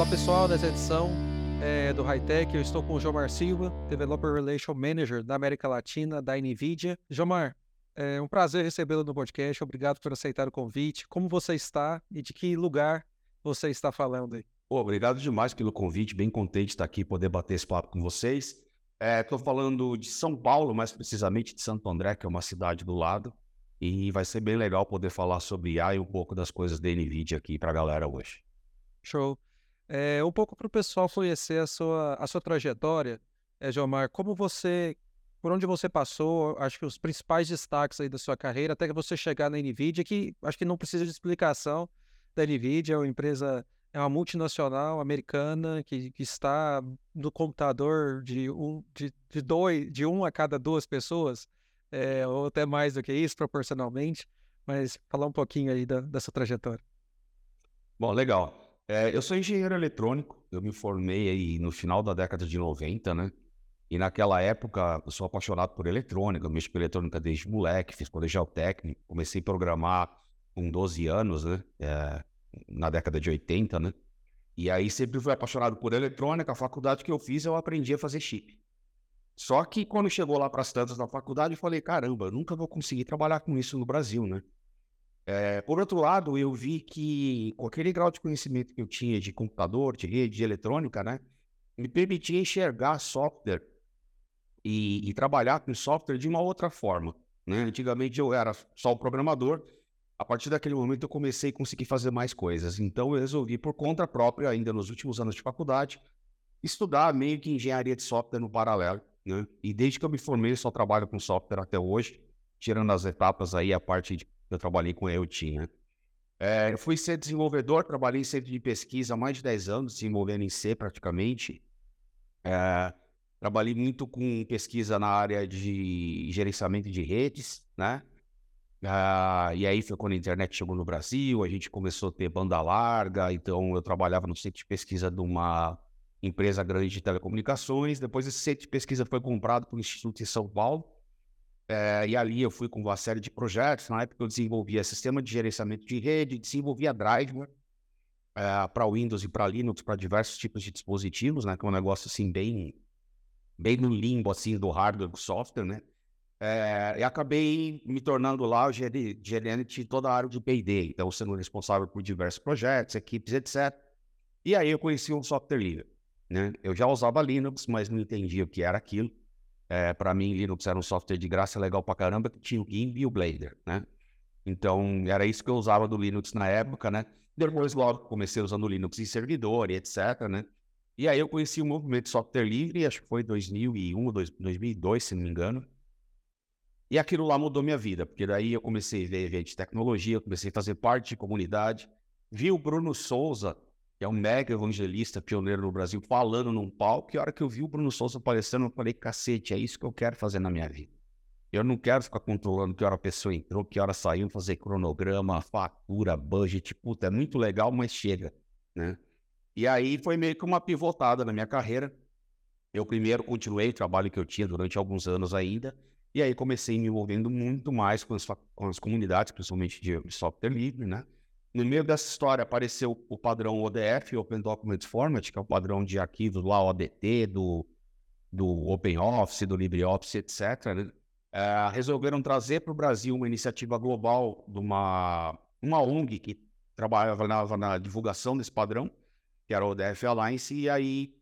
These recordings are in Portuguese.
Olá pessoal, nessa edição é, do Hightech eu estou com o Jomar Silva, Developer Relation Manager da América Latina da NVIDIA. Jomar, é um prazer recebê-lo no podcast, obrigado por aceitar o convite. Como você está e de que lugar você está falando aí? Obrigado demais pelo convite, bem contente de estar aqui poder bater esse papo com vocês. Estou é, falando de São Paulo, mais precisamente de Santo André, que é uma cidade do lado, e vai ser bem legal poder falar sobre IA e um pouco das coisas da NVIDIA aqui para a galera hoje. Show. É, um pouco para o pessoal conhecer a sua, a sua trajetória, é, Gilmar, como você, por onde você passou, acho que os principais destaques aí da sua carreira, até que você chegar na NVIDIA, que acho que não precisa de explicação da NVIDIA, é uma empresa, é uma multinacional americana que, que está no computador de um, de, de, dois, de um a cada duas pessoas, é, ou até mais do que isso, proporcionalmente, mas falar um pouquinho aí da, dessa trajetória. Bom, legal. É, eu sou engenheiro eletrônico, eu me formei aí no final da década de 90, né? E naquela época eu sou apaixonado por eletrônica, eu mexo com eletrônica desde moleque, fiz colegial técnico, comecei a programar com 12 anos, né? É, na década de 80, né? E aí sempre fui apaixonado por eletrônica, a faculdade que eu fiz eu aprendi a fazer chip. Só que quando chegou lá para as tantas da faculdade, eu falei, caramba, eu nunca vou conseguir trabalhar com isso no Brasil, né? É, por outro lado, eu vi que com aquele grau de conhecimento que eu tinha de computador, de rede, de eletrônica, né, me permitia enxergar software e, e trabalhar com software de uma outra forma. Né? Antigamente eu era só o programador, a partir daquele momento eu comecei a conseguir fazer mais coisas. Então eu resolvi, por conta própria, ainda nos últimos anos de faculdade, estudar meio que engenharia de software no paralelo. Né? E desde que eu me formei, só trabalho com software até hoje, tirando as etapas aí, a parte de eu trabalhei com IoT, né? É, eu fui ser desenvolvedor, trabalhei em centro de pesquisa há mais de 10 anos, desenvolvendo em C praticamente. É, trabalhei muito com pesquisa na área de gerenciamento de redes, né? Ah, e aí foi quando a internet chegou no Brasil, a gente começou a ter banda larga, então eu trabalhava no centro de pesquisa de uma empresa grande de telecomunicações. Depois esse centro de pesquisa foi comprado pelo Instituto de São Paulo, é, e ali eu fui com uma série de projetos. Na época eu desenvolvia sistema de gerenciamento de rede, desenvolvia driver é, para Windows e para Linux, para diversos tipos de dispositivos, né? Que é um negócio assim bem, bem no limbo assim do hardware do software, né? É, e acabei me tornando lá o gerente de toda a área de P&D, então sendo responsável por diversos projetos, equipes, etc. E aí eu conheci um software livre, né? Eu já usava Linux, mas não entendia o que era aquilo. É, para mim, Linux era um software de graça legal pra caramba, que tinha o GIMP e o Blender, né? Então, era isso que eu usava do Linux na época, né? Depois, logo, comecei usando o Linux em servidor e etc, né? E aí eu conheci o movimento software livre, acho que foi 2001, 2002, se não me engano. E aquilo lá mudou minha vida, porque daí eu comecei a ver evento de tecnologia, comecei a fazer parte de comunidade. Vi o Bruno Souza que é um mega evangelista, pioneiro no Brasil, falando num palco. E a hora que eu vi o Bruno Souza aparecendo, eu falei, cacete, é isso que eu quero fazer na minha vida. Eu não quero ficar controlando que hora a pessoa entrou, que hora saiu, fazer cronograma, fatura, budget. Puta, é muito legal, mas chega, né? E aí foi meio que uma pivotada na minha carreira. Eu primeiro continuei o trabalho que eu tinha durante alguns anos ainda, e aí comecei me envolvendo muito mais com as, com as comunidades, principalmente de software livre, né? No meio dessa história apareceu o padrão ODF, Open Document Format, que é o padrão de arquivos lá, ODT, do, do OpenOffice, do LibreOffice, etc. Né? É, resolveram trazer para o Brasil uma iniciativa global de uma, uma ONG que trabalhava na, na divulgação desse padrão, que era o ODF Alliance, e aí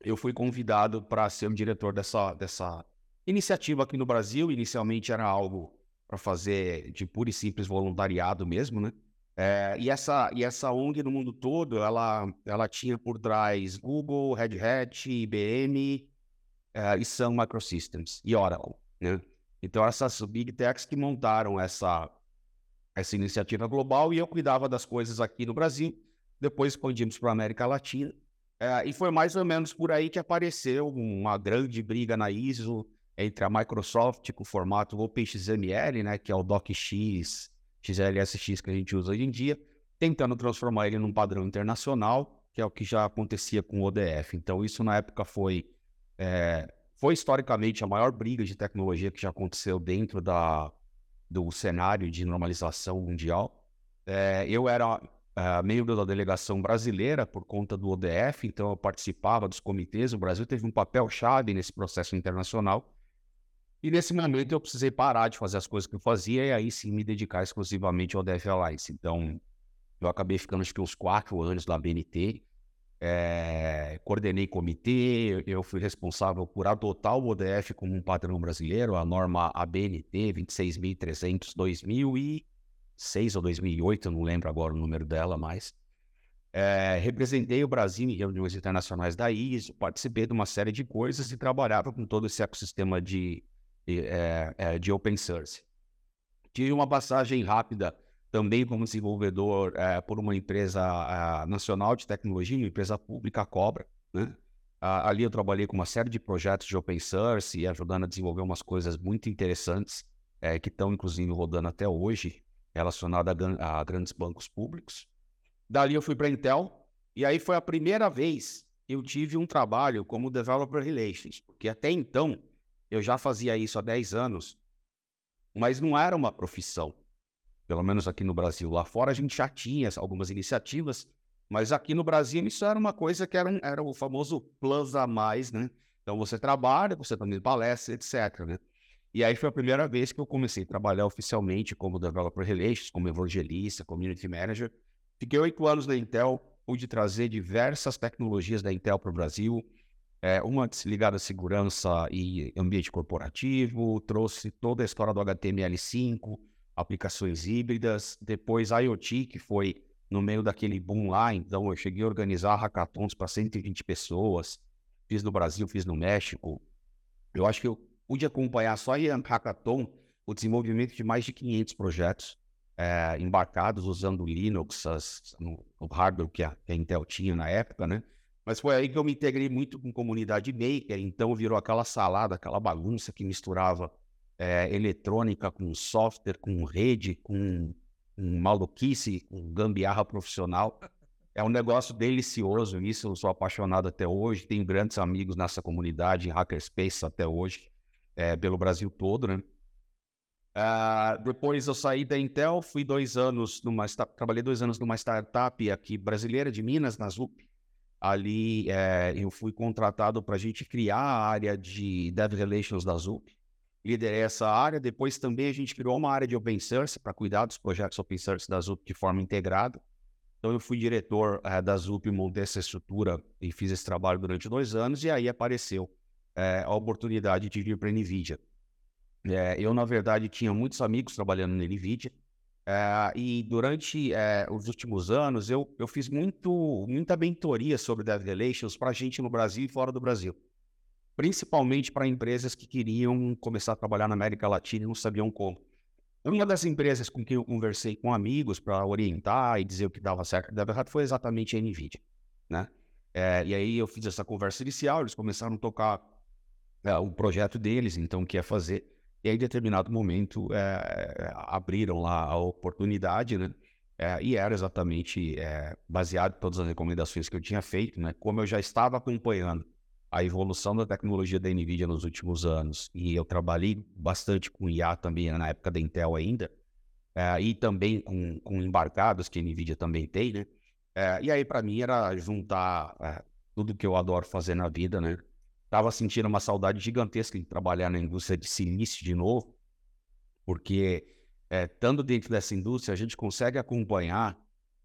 eu fui convidado para ser o diretor dessa, dessa iniciativa aqui no Brasil. Inicialmente era algo para fazer de puro e simples voluntariado mesmo, né? É, e, essa, e essa ONG no mundo todo, ela, ela tinha por trás Google, Red Hat, IBM é, e Sun Microsystems e Oracle, né? Então, essas big techs que montaram essa, essa iniciativa global e eu cuidava das coisas aqui no Brasil. Depois expandimos para a América Latina. É, e foi mais ou menos por aí que apareceu uma grande briga na ISO entre a Microsoft com o formato OpenXML, né, que é o DocX XLSX que a gente usa hoje em dia, tentando transformar ele num padrão internacional, que é o que já acontecia com o ODF. Então, isso na época foi, é, foi historicamente a maior briga de tecnologia que já aconteceu dentro da, do cenário de normalização mundial. É, eu era uh, membro da delegação brasileira por conta do ODF, então eu participava dos comitês. O Brasil teve um papel chave nesse processo internacional. E nesse momento eu precisei parar de fazer as coisas que eu fazia e aí sim me dedicar exclusivamente ao ODF Alliance. Então eu acabei ficando acho que uns quatro anos na BNT. É, coordenei comitê, eu fui responsável por adotar o ODF como um padrão brasileiro, a norma ABNT 26.300 2006 ou 2008, eu não lembro agora o número dela mais. É, representei o Brasil em reuniões internacionais da ISO, participei de uma série de coisas e trabalhava com todo esse ecossistema de, de, é, de open source. Tive uma passagem rápida também como desenvolvedor é, por uma empresa nacional de tecnologia, uma empresa pública, a Cobra. Né? Ali eu trabalhei com uma série de projetos de open source e ajudando a desenvolver umas coisas muito interessantes é, que estão, inclusive, rodando até hoje, relacionadas a, grandes bancos públicos. Dali eu fui para a Intel e aí foi a primeira vez eu tive um trabalho como Developer Relations, porque até então eu já fazia isso há 10 anos, mas não era uma profissão pelo menos aqui no Brasil. Lá fora a gente já tinha algumas iniciativas, mas aqui no Brasil isso era uma coisa que era, era o famoso plus a mais, né? Então você trabalha, você também palestra, etc, né? E aí foi a primeira vez que eu comecei a trabalhar oficialmente como Developer Relations, como evangelista, Community Manager. Fiquei oito anos na Intel, pude trazer diversas tecnologias da Intel para o Brasil, é, uma ligada à segurança e ambiente corporativo, trouxe toda a história do HTML5, aplicações híbridas, depois IoT, que foi no meio daquele boom lá, então eu cheguei a organizar hackathons para 120 pessoas, fiz no Brasil, fiz no México. Eu acho que eu pude acompanhar só em hackathon o desenvolvimento de mais de 500 projetos é, embarcados usando Linux, as, no, o hardware que a, que a Intel tinha na época, né? Mas foi aí que eu me integrei muito com comunidade maker, então virou aquela salada, aquela bagunça que misturava é, eletrônica, com software, com rede, com, com maluquice, com gambiarra profissional. É um negócio delicioso, isso eu sou apaixonado até hoje. Tenho grandes amigos nessa comunidade, em Hackerspace até hoje, é, pelo Brasil todo, né? Uh, depois eu saí da Intel, fui dois anos numa trabalhei dois anos numa startup aqui brasileira de Minas, na ZUP. Ali é, eu fui contratado para a gente criar a área de Dev Relations da ZUP liderei essa área. Depois também a gente criou uma área de open source para cuidar dos projetos open source da ZUP de forma integrada. Então eu fui diretor é, da ZUP, montei essa estrutura e fiz esse trabalho durante dois anos e aí apareceu é, a oportunidade de vir para a NVIDIA. Eu, na verdade, tinha muitos amigos trabalhando na NVIDIA e durante os últimos anos eu, eu fiz muito, muita mentoria sobre Dev Relations para gente no Brasil e fora do Brasil principalmente para empresas que queriam começar a trabalhar na América Latina e não sabiam como. Uma das empresas com quem eu conversei com amigos para orientar e dizer o que dava certo e dava errado foi exatamente a NVIDIA, né? É, e aí eu fiz essa conversa inicial, eles começaram a tocar é, o projeto deles, então o que ia fazer. E aí, em determinado momento, é, abriram lá a oportunidade, né? É, e era exatamente é, baseado em todas as recomendações que eu tinha feito, né? Como eu já estava acompanhando a evolução da tecnologia da NVIDIA nos últimos anos, e eu trabalhei bastante com IA também na época da Intel ainda, é, e também com, com, embarcados que a NVIDIA também tem, né? E aí, para mim, era juntar tudo que eu adoro fazer na vida, né? Tava sentindo uma saudade gigantesca de trabalhar na indústria de silício de novo, porque, estando dentro dessa indústria, a gente consegue acompanhar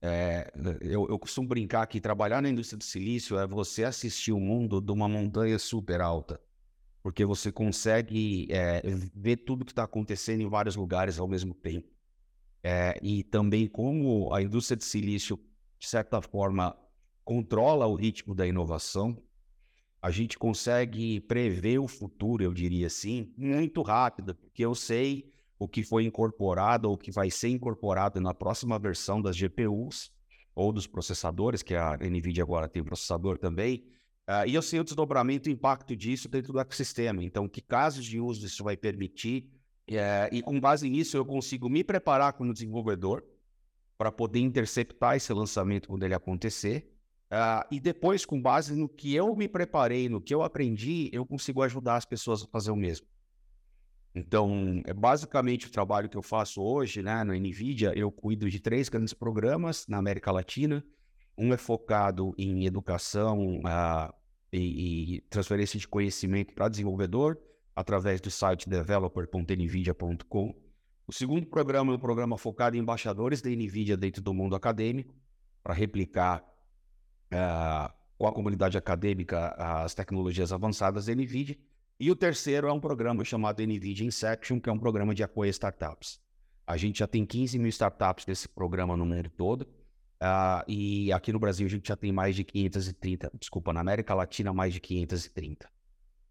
é, eu, eu, costumo brincar que trabalhar na indústria do silício é você assistir o mundo de uma montanha super alta, porque você consegue é, ver tudo que está acontecendo em vários lugares ao mesmo tempo. É, e também como a indústria de silício, de certa forma, controla o ritmo da inovação, a gente consegue prever o futuro, eu diria assim, muito rápido, porque eu sei o que foi incorporado ou o que vai ser incorporado na próxima versão das GPUs ou dos processadores, que a NVIDIA agora tem processador também, uh, e eu sei o desdobramento e impacto disso dentro do ecossistema. Então, que casos de uso isso vai permitir, uh, e com base nisso eu consigo me preparar como desenvolvedor para poder interceptar esse lançamento quando ele acontecer, Uh, e depois, com base no que eu me preparei, no que eu aprendi, eu consigo ajudar as pessoas a fazer o mesmo. Então, é basicamente o trabalho que eu faço hoje, né, na NVIDIA, eu cuido de três grandes programas na América Latina. Um é focado em educação uh, e, e, transferência de conhecimento para desenvolvedor, através do site developer.nvidia.com. O segundo programa é um programa focado em embaixadores da NVIDIA dentro do mundo acadêmico, para replicar com a comunidade acadêmica as tecnologias avançadas da NVIDIA. E o terceiro é um programa chamado NVIDIA Inception, que é um programa de apoio a startups. A gente já tem 15 mil startups desse programa no mundo todo. Uh, e aqui no Brasil a gente já tem mais de 530, desculpa, na América Latina mais de 530.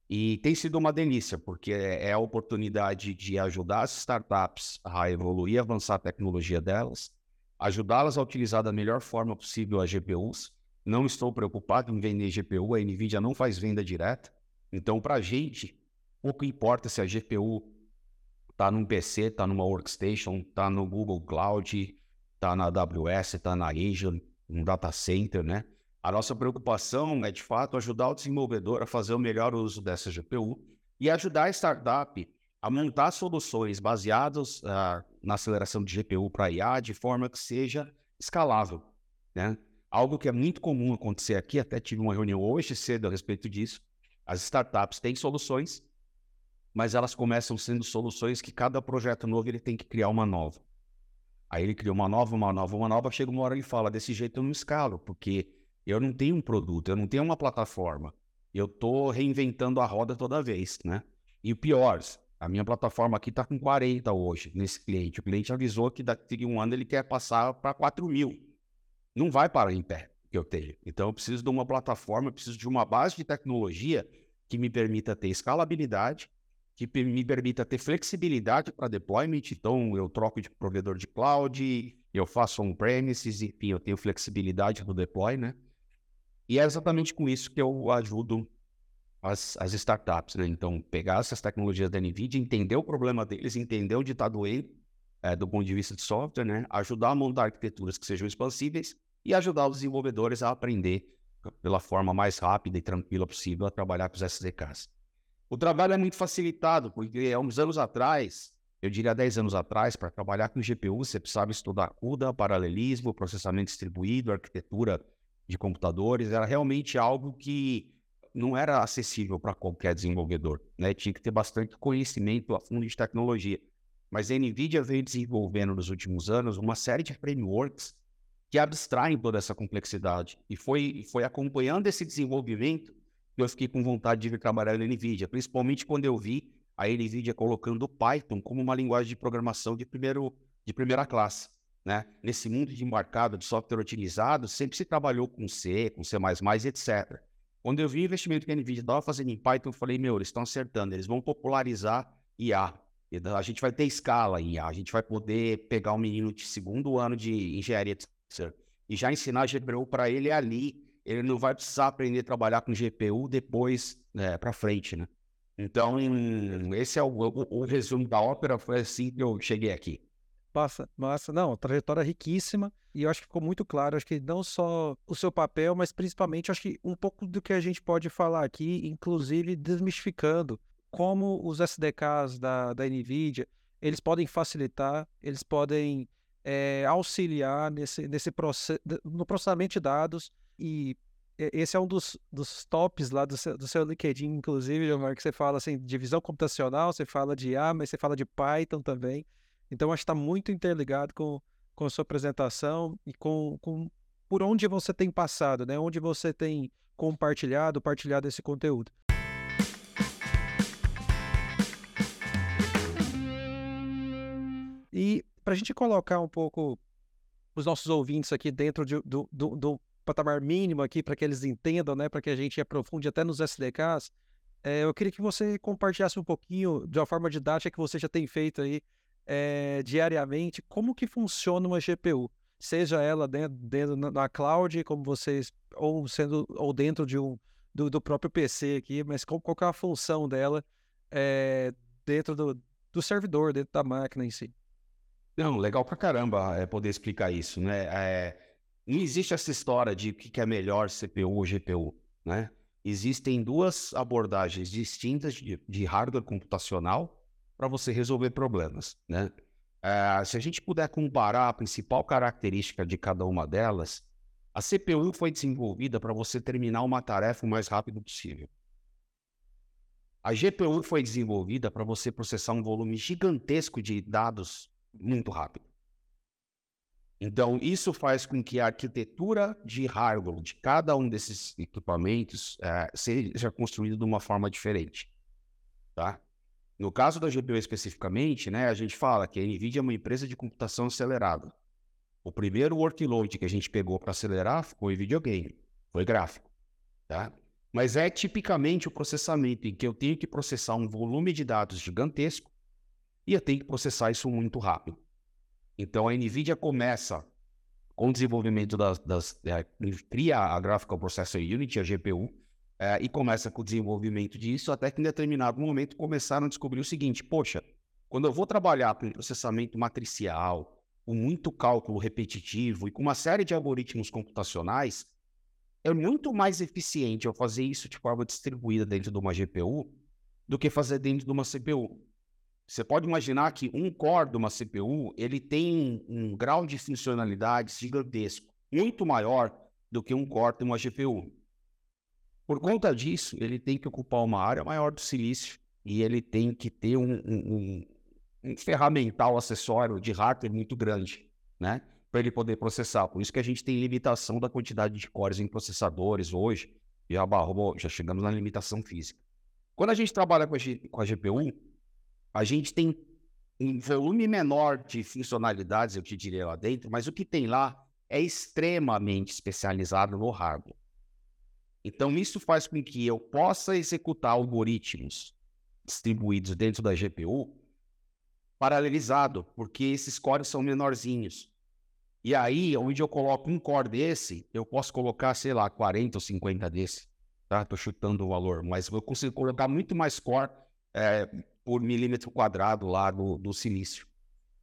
E tem sido uma delícia, porque é a oportunidade de ajudar as startups a evoluir e avançar a tecnologia delas, ajudá-las a utilizar da melhor forma possível as GPUs. Não estou preocupado em vender GPU, a NVIDIA não faz venda direta. Então, para a gente, pouco importa se a GPU está num PC, está numa workstation, está no Google Cloud, está na AWS, está na Azure, no data center, né? A nossa preocupação é, de fato, ajudar o desenvolvedor a fazer o melhor uso dessa GPU e ajudar a startup a montar soluções baseadas uh, na aceleração de GPU para IA de forma que seja escalável, né? Algo que é muito comum acontecer aqui, até tive uma reunião hoje cedo a respeito disso, as startups têm soluções, mas elas começam sendo soluções que cada projeto novo ele tem que criar uma nova. Aí ele cria uma nova, uma nova, uma nova, chega uma hora e fala, desse jeito eu não escalo, porque eu não tenho um produto, eu não tenho uma plataforma. Eu estou reinventando a roda toda vez, né? E o pior, a minha plataforma aqui está com 40 hoje, nesse cliente. O cliente avisou que daqui a um ano ele quer passar para 4 mil. Não vai parar em pé que eu tenho. Então, eu preciso de uma plataforma, eu preciso de uma base de tecnologia que me permita ter escalabilidade, que me permita ter flexibilidade para deployment. Então, eu troco de provedor de cloud, eu faço on-premises, enfim, eu tenho flexibilidade no deploy, né? E é exatamente com isso que eu ajudo as, as startups, né? Então, pegar essas tecnologias da NVIDIA, entender o problema deles, entender onde está doendo, é, do ponto de vista de software, né? Ajudar a montar arquiteturas que sejam expansíveis e ajudar os desenvolvedores a aprender pela forma mais rápida e tranquila possível a trabalhar com os SDKs. O trabalho é muito facilitado, porque há uns anos atrás, eu diria 10 anos atrás, para trabalhar com GPU, você precisava estudar CUDA, paralelismo, processamento distribuído, arquitetura de computadores. Era realmente algo que não era acessível para qualquer desenvolvedor. Né? Tinha que ter bastante conhecimento a fundo de tecnologia. Mas a NVIDIA veio desenvolvendo nos últimos anos uma série de frameworks que abstraem toda essa complexidade. E foi, foi acompanhando esse desenvolvimento que eu fiquei com vontade de vir trabalhar na NVIDIA, principalmente quando eu vi a NVIDIA colocando o Python como uma linguagem de programação de, primeiro, de primeira classe. Né? Nesse mundo de embarcado de software utilizado, sempre se trabalhou com C, com C++, etc. Quando eu vi o investimento que a NVIDIA estava fazendo em Python, eu falei, meu, eles estão acertando, eles vão popularizar IA. A gente vai ter escala em a gente vai poder pegar um menino de segundo ano de engenharia e já ensinar GPU para ele ali, ele não vai precisar aprender a trabalhar com GPU depois né, para frente, né? Então, esse é o, o, o, resumo da ópera, foi assim que eu cheguei aqui. Massa, massa. Não, trajetória riquíssima. E eu acho que ficou muito claro, acho que não só o seu papel, mas principalmente, acho que um pouco do que a gente pode falar aqui, inclusive desmistificando como os SDKs da, da NVIDIA, eles podem facilitar, eles podem é, auxiliar nesse, nesse processo, no processamento de dados e esse é um dos, dos tops lá do seu, do seu LinkedIn, inclusive, Gilmar, que você fala assim, de visão computacional, você fala de IA, mas você fala de Python também. Então, acho que está muito interligado com, com a sua apresentação e com, com por onde você tem passado, né? Onde você tem compartilhado, partilhado esse conteúdo. E para a gente colocar um pouco os nossos ouvintes aqui dentro de, do, do, do, patamar mínimo aqui, para que eles entendam, né, para que a gente aprofunde até nos SDKs, é, eu queria que você compartilhasse um pouquinho, de uma forma didática que você já tem feito aí é, diariamente, como que funciona uma GPU, seja ela dentro, dentro na cloud, como vocês, ou sendo ou dentro de um do, do próprio PC aqui, mas qual, qual é a função dela é, dentro do, do servidor, dentro da máquina em si. Não, legal pra caramba é poder explicar isso, né? É, não existe essa história de o que é melhor CPU ou GPU, né? Existem duas abordagens distintas de, de hardware computacional para você resolver problemas, né? É, se a gente puder comparar a principal característica de cada uma delas, a CPU foi desenvolvida para você terminar uma tarefa o mais rápido possível. A GPU foi desenvolvida para você processar um volume gigantesco de dados muito rápido. Então, isso faz com que a arquitetura de hardware de cada um desses equipamentos é, seja construída de uma forma diferente. Tá? No caso da GPU especificamente, né, a gente fala que a NVIDIA é uma empresa de computação acelerada. O primeiro workload que a gente pegou para acelerar foi videogame, foi gráfico. Tá? Mas é tipicamente o processamento em que eu tenho que processar um volume de dados gigantesco e eu tenho que processar isso muito rápido. Então a NVIDIA começa com o desenvolvimento das, das é, cria a Graphical Processor Unit, a GPU, é, e começa com o desenvolvimento disso, até que em determinado momento começaram a descobrir o seguinte: poxa, quando eu vou trabalhar com processamento matricial, com muito cálculo repetitivo e com uma série de algoritmos computacionais, é muito mais eficiente eu fazer isso de forma distribuída dentro de uma GPU do que fazer dentro de uma CPU. Você pode imaginar que um core de uma CPU ele tem um grau de funcionalidade gigantesco, muito maior do que um core de uma GPU. Por conta disso, ele tem que ocupar uma área maior do silício e ele tem que ter um, um, um ferramental acessório de hardware muito grande, né? Para ele poder processar. Por isso que a gente tem limitação da quantidade de cores em processadores hoje. Já, barrou, já chegamos na limitação física. Quando a gente trabalha com a, G, com a GPU, a gente tem um volume menor de funcionalidades, eu te diria lá dentro, mas o que tem lá é extremamente especializado no hardware. Então, isso faz com que eu possa executar algoritmos distribuídos dentro da GPU paralelizado, porque esses cores são menorzinhos. E aí, onde eu coloco um core desse, eu posso colocar, sei lá, 40 ou 50 desse. Tá? Tô chutando o valor, mas eu consigo colocar muito mais core é, por milímetro quadrado lá do, do silício.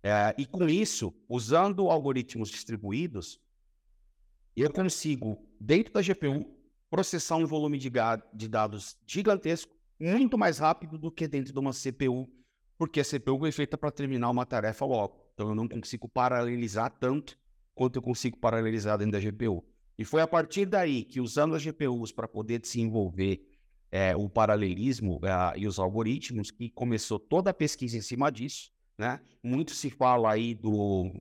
É, e com isso, usando algoritmos distribuídos, eu consigo, dentro da GPU, processar um volume de, de dados gigantesco muito mais rápido do que dentro de uma CPU, porque a CPU foi feita para terminar uma tarefa logo. Então eu não consigo paralelizar tanto quanto eu consigo paralelizar dentro da GPU. E foi a partir daí que, usando as GPUs para poder desenvolver é, o paralelismo é, e os algoritmos, que começou toda a pesquisa em cima disso. Né? Muito se fala aí do,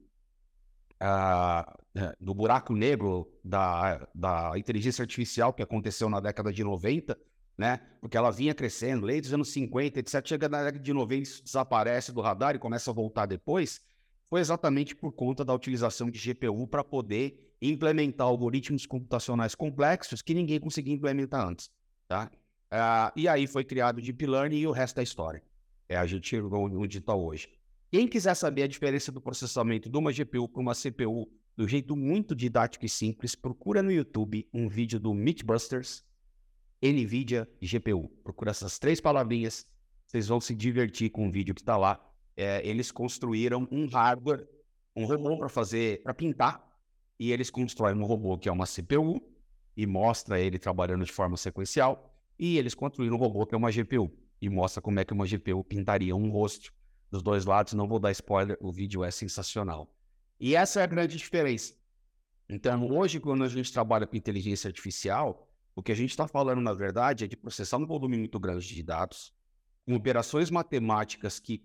uh, do buraco negro da, da inteligência artificial que aconteceu na década de 90, né? Porque ela vinha crescendo, lei dos anos 50, etc. Chega na década de 90, isso desaparece do radar e começa a voltar depois. Foi exatamente por conta da utilização de GPU para poder implementar algoritmos computacionais complexos que ninguém conseguia implementar antes, tá? Uh, e aí foi criado o Deep Learning e o resto da história. É, a gente chegou onde está hoje. Quem quiser saber a diferença do processamento de uma GPU para uma CPU do jeito muito didático e simples, procura no YouTube um vídeo do Mythbusters, NVIDIA GPU. Procura essas três palavrinhas, vocês vão se divertir com o vídeo que está lá. É, eles construíram um hardware, um robô para fazer, para pintar, e eles constroem um robô que é uma CPU e mostra ele trabalhando de forma sequencial, e eles construíram um robô que é uma GPU e mostra como é que uma GPU pintaria um rosto dos dois lados. Não vou dar spoiler, o vídeo é sensacional. E essa é a grande diferença. Então, hoje, quando a gente trabalha com inteligência artificial, o que a gente está falando, na verdade, é de processar um volume muito grande de dados, com operações matemáticas que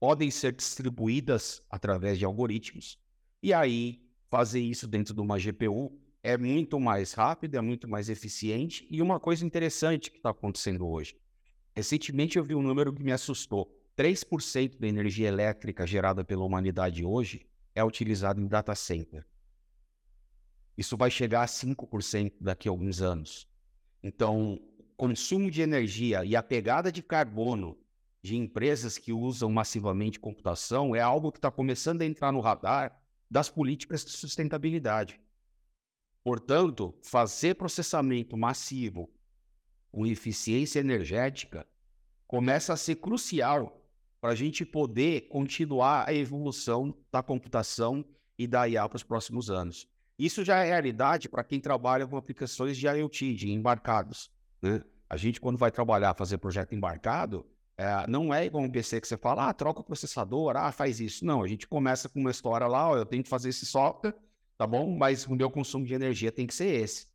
podem ser distribuídas através de algoritmos, e aí fazer isso dentro de uma GPU é muito mais rápido, é muito mais eficiente. E uma coisa interessante que está acontecendo hoje. Recentemente eu vi um número que me assustou. 3% da energia elétrica gerada pela humanidade hoje é utilizada em data center. Isso vai chegar a 5% daqui a alguns anos. Então, consumo de energia e a pegada de carbono de empresas que usam massivamente computação é algo que está começando a entrar no radar das políticas de sustentabilidade. Portanto, fazer processamento massivo com eficiência energética começa a ser crucial para a gente poder continuar a evolução da computação e da IA para os próximos anos. Isso já é realidade para quem trabalha com aplicações de IoT, de embarcados. Né? A gente, quando vai trabalhar, fazer projeto embarcado, É, não é igual um PC que você fala, ah, troca o processador, ah, faz isso. Não, a gente começa com uma história lá, ó, eu tenho que fazer esse software, tá bom? Mas o meu consumo de energia tem que ser esse.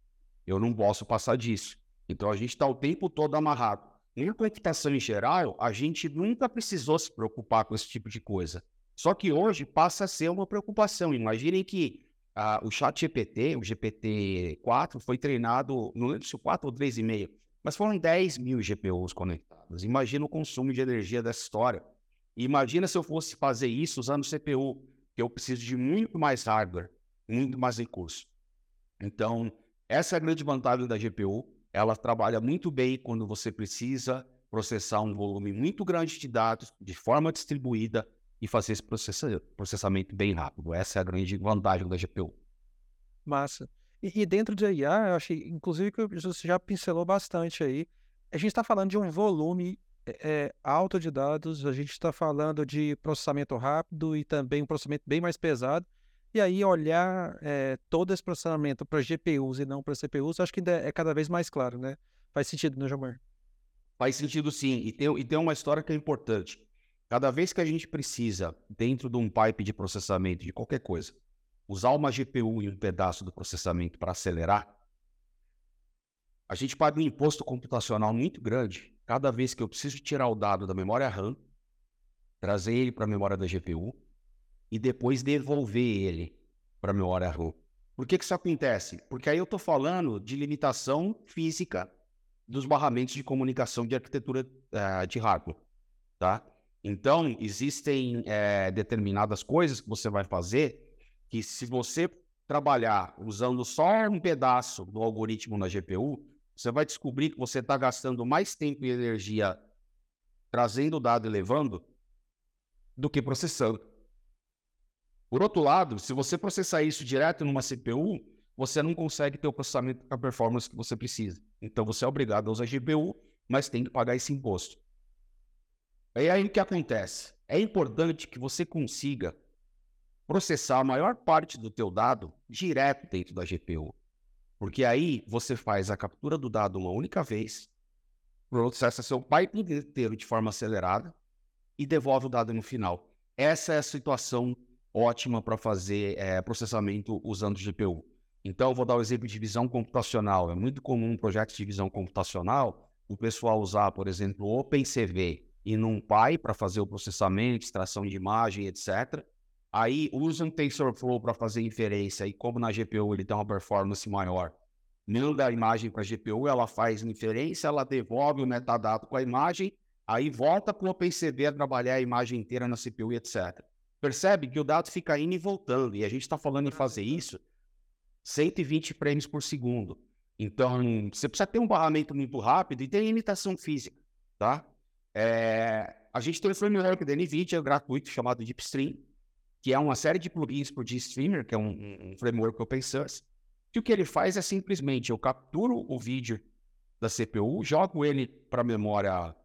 Eu não posso passar disso. Então a gente está o tempo todo amarrado. Em computação em geral, a gente nunca precisou se preocupar com esse tipo de coisa. Só que hoje passa a ser uma preocupação. Imaginem que ah, o chat GPT, o GPT-4, foi treinado, não lembro se o 4 ou 3,5, mas foram 10 mil GPUs conectados. Imagina o consumo de energia dessa história. Imagina se eu fosse fazer isso usando CPU, que eu preciso de muito mais hardware, muito mais recurso. Então, essa é a grande vantagem da GPU. Ela trabalha muito bem quando você precisa processar um volume muito grande de dados de forma distribuída e fazer esse processamento bem rápido. Essa é a grande vantagem da GPU. Massa. E, e dentro de IA, eu achei, inclusive, que você já pincelou bastante aí. A gente está falando de um volume é, alto de dados, a gente está falando de processamento rápido e também um processamento bem mais pesado. E aí, olhar é, todo esse processamento para GPUs e não para CPUs, acho que ainda é cada vez mais claro, né? Faz sentido, né, Jomar? Faz sentido sim. E tem, e tem uma história que é importante. Cada vez que a gente precisa, dentro de um pipe de processamento de qualquer coisa, usar uma GPU e um pedaço do processamento para acelerar, a gente paga um imposto computacional muito grande cada vez que eu preciso tirar o dado da memória RAM, trazer ele para a memória da GPU e depois devolver ele para a memória RAM. Por que, que isso acontece? Porque aí eu estou falando de limitação física dos barramentos de comunicação de arquitetura uh, de hardware, tá? Então, existem é, determinadas coisas que você vai fazer que, se você trabalhar usando só um pedaço do algoritmo na GPU, você vai descobrir que você está gastando mais tempo e energia trazendo o dado e levando do que processando. Por outro lado, se você processar isso direto numa CPU, você não consegue ter o processamento com a performance que você precisa. Então, você é obrigado a usar GPU, mas tem que pagar esse imposto. E aí o que acontece? É importante que você consiga processar a maior parte do teu dado direto dentro da GPU. Porque aí você faz a captura do dado uma única vez, processa seu pipe inteiro de forma acelerada e devolve o dado no final. Essa é a situação ótima para fazer é, processamento usando GPU. Então, vou dar o um exemplo de visão computacional. É muito comum um projeto de visão computacional o pessoal usar, por exemplo, OpenCV e num Pi para fazer o processamento, extração de imagem, etc. Aí usa um TensorFlow para fazer inferência e como na GPU ele tem uma performance maior, manda a imagem para a GPU, ela faz inferência, ela devolve o metadado com a imagem, aí volta para o OpenCV a trabalhar a imagem inteira na CPU etc. Percebe que o dado fica indo e voltando, e a gente está falando em fazer isso 120 frames por segundo. Então, você precisa ter um barramento muito rápido e tem limitação física, tá? É, a gente tem um framework da NVIDIA gratuito chamado DeepStream, que é uma série de plugins para o GStreamer, que é um, um framework open source, que o que ele faz é simplesmente eu capturo o vídeo da CPU, jogo ele para a memória,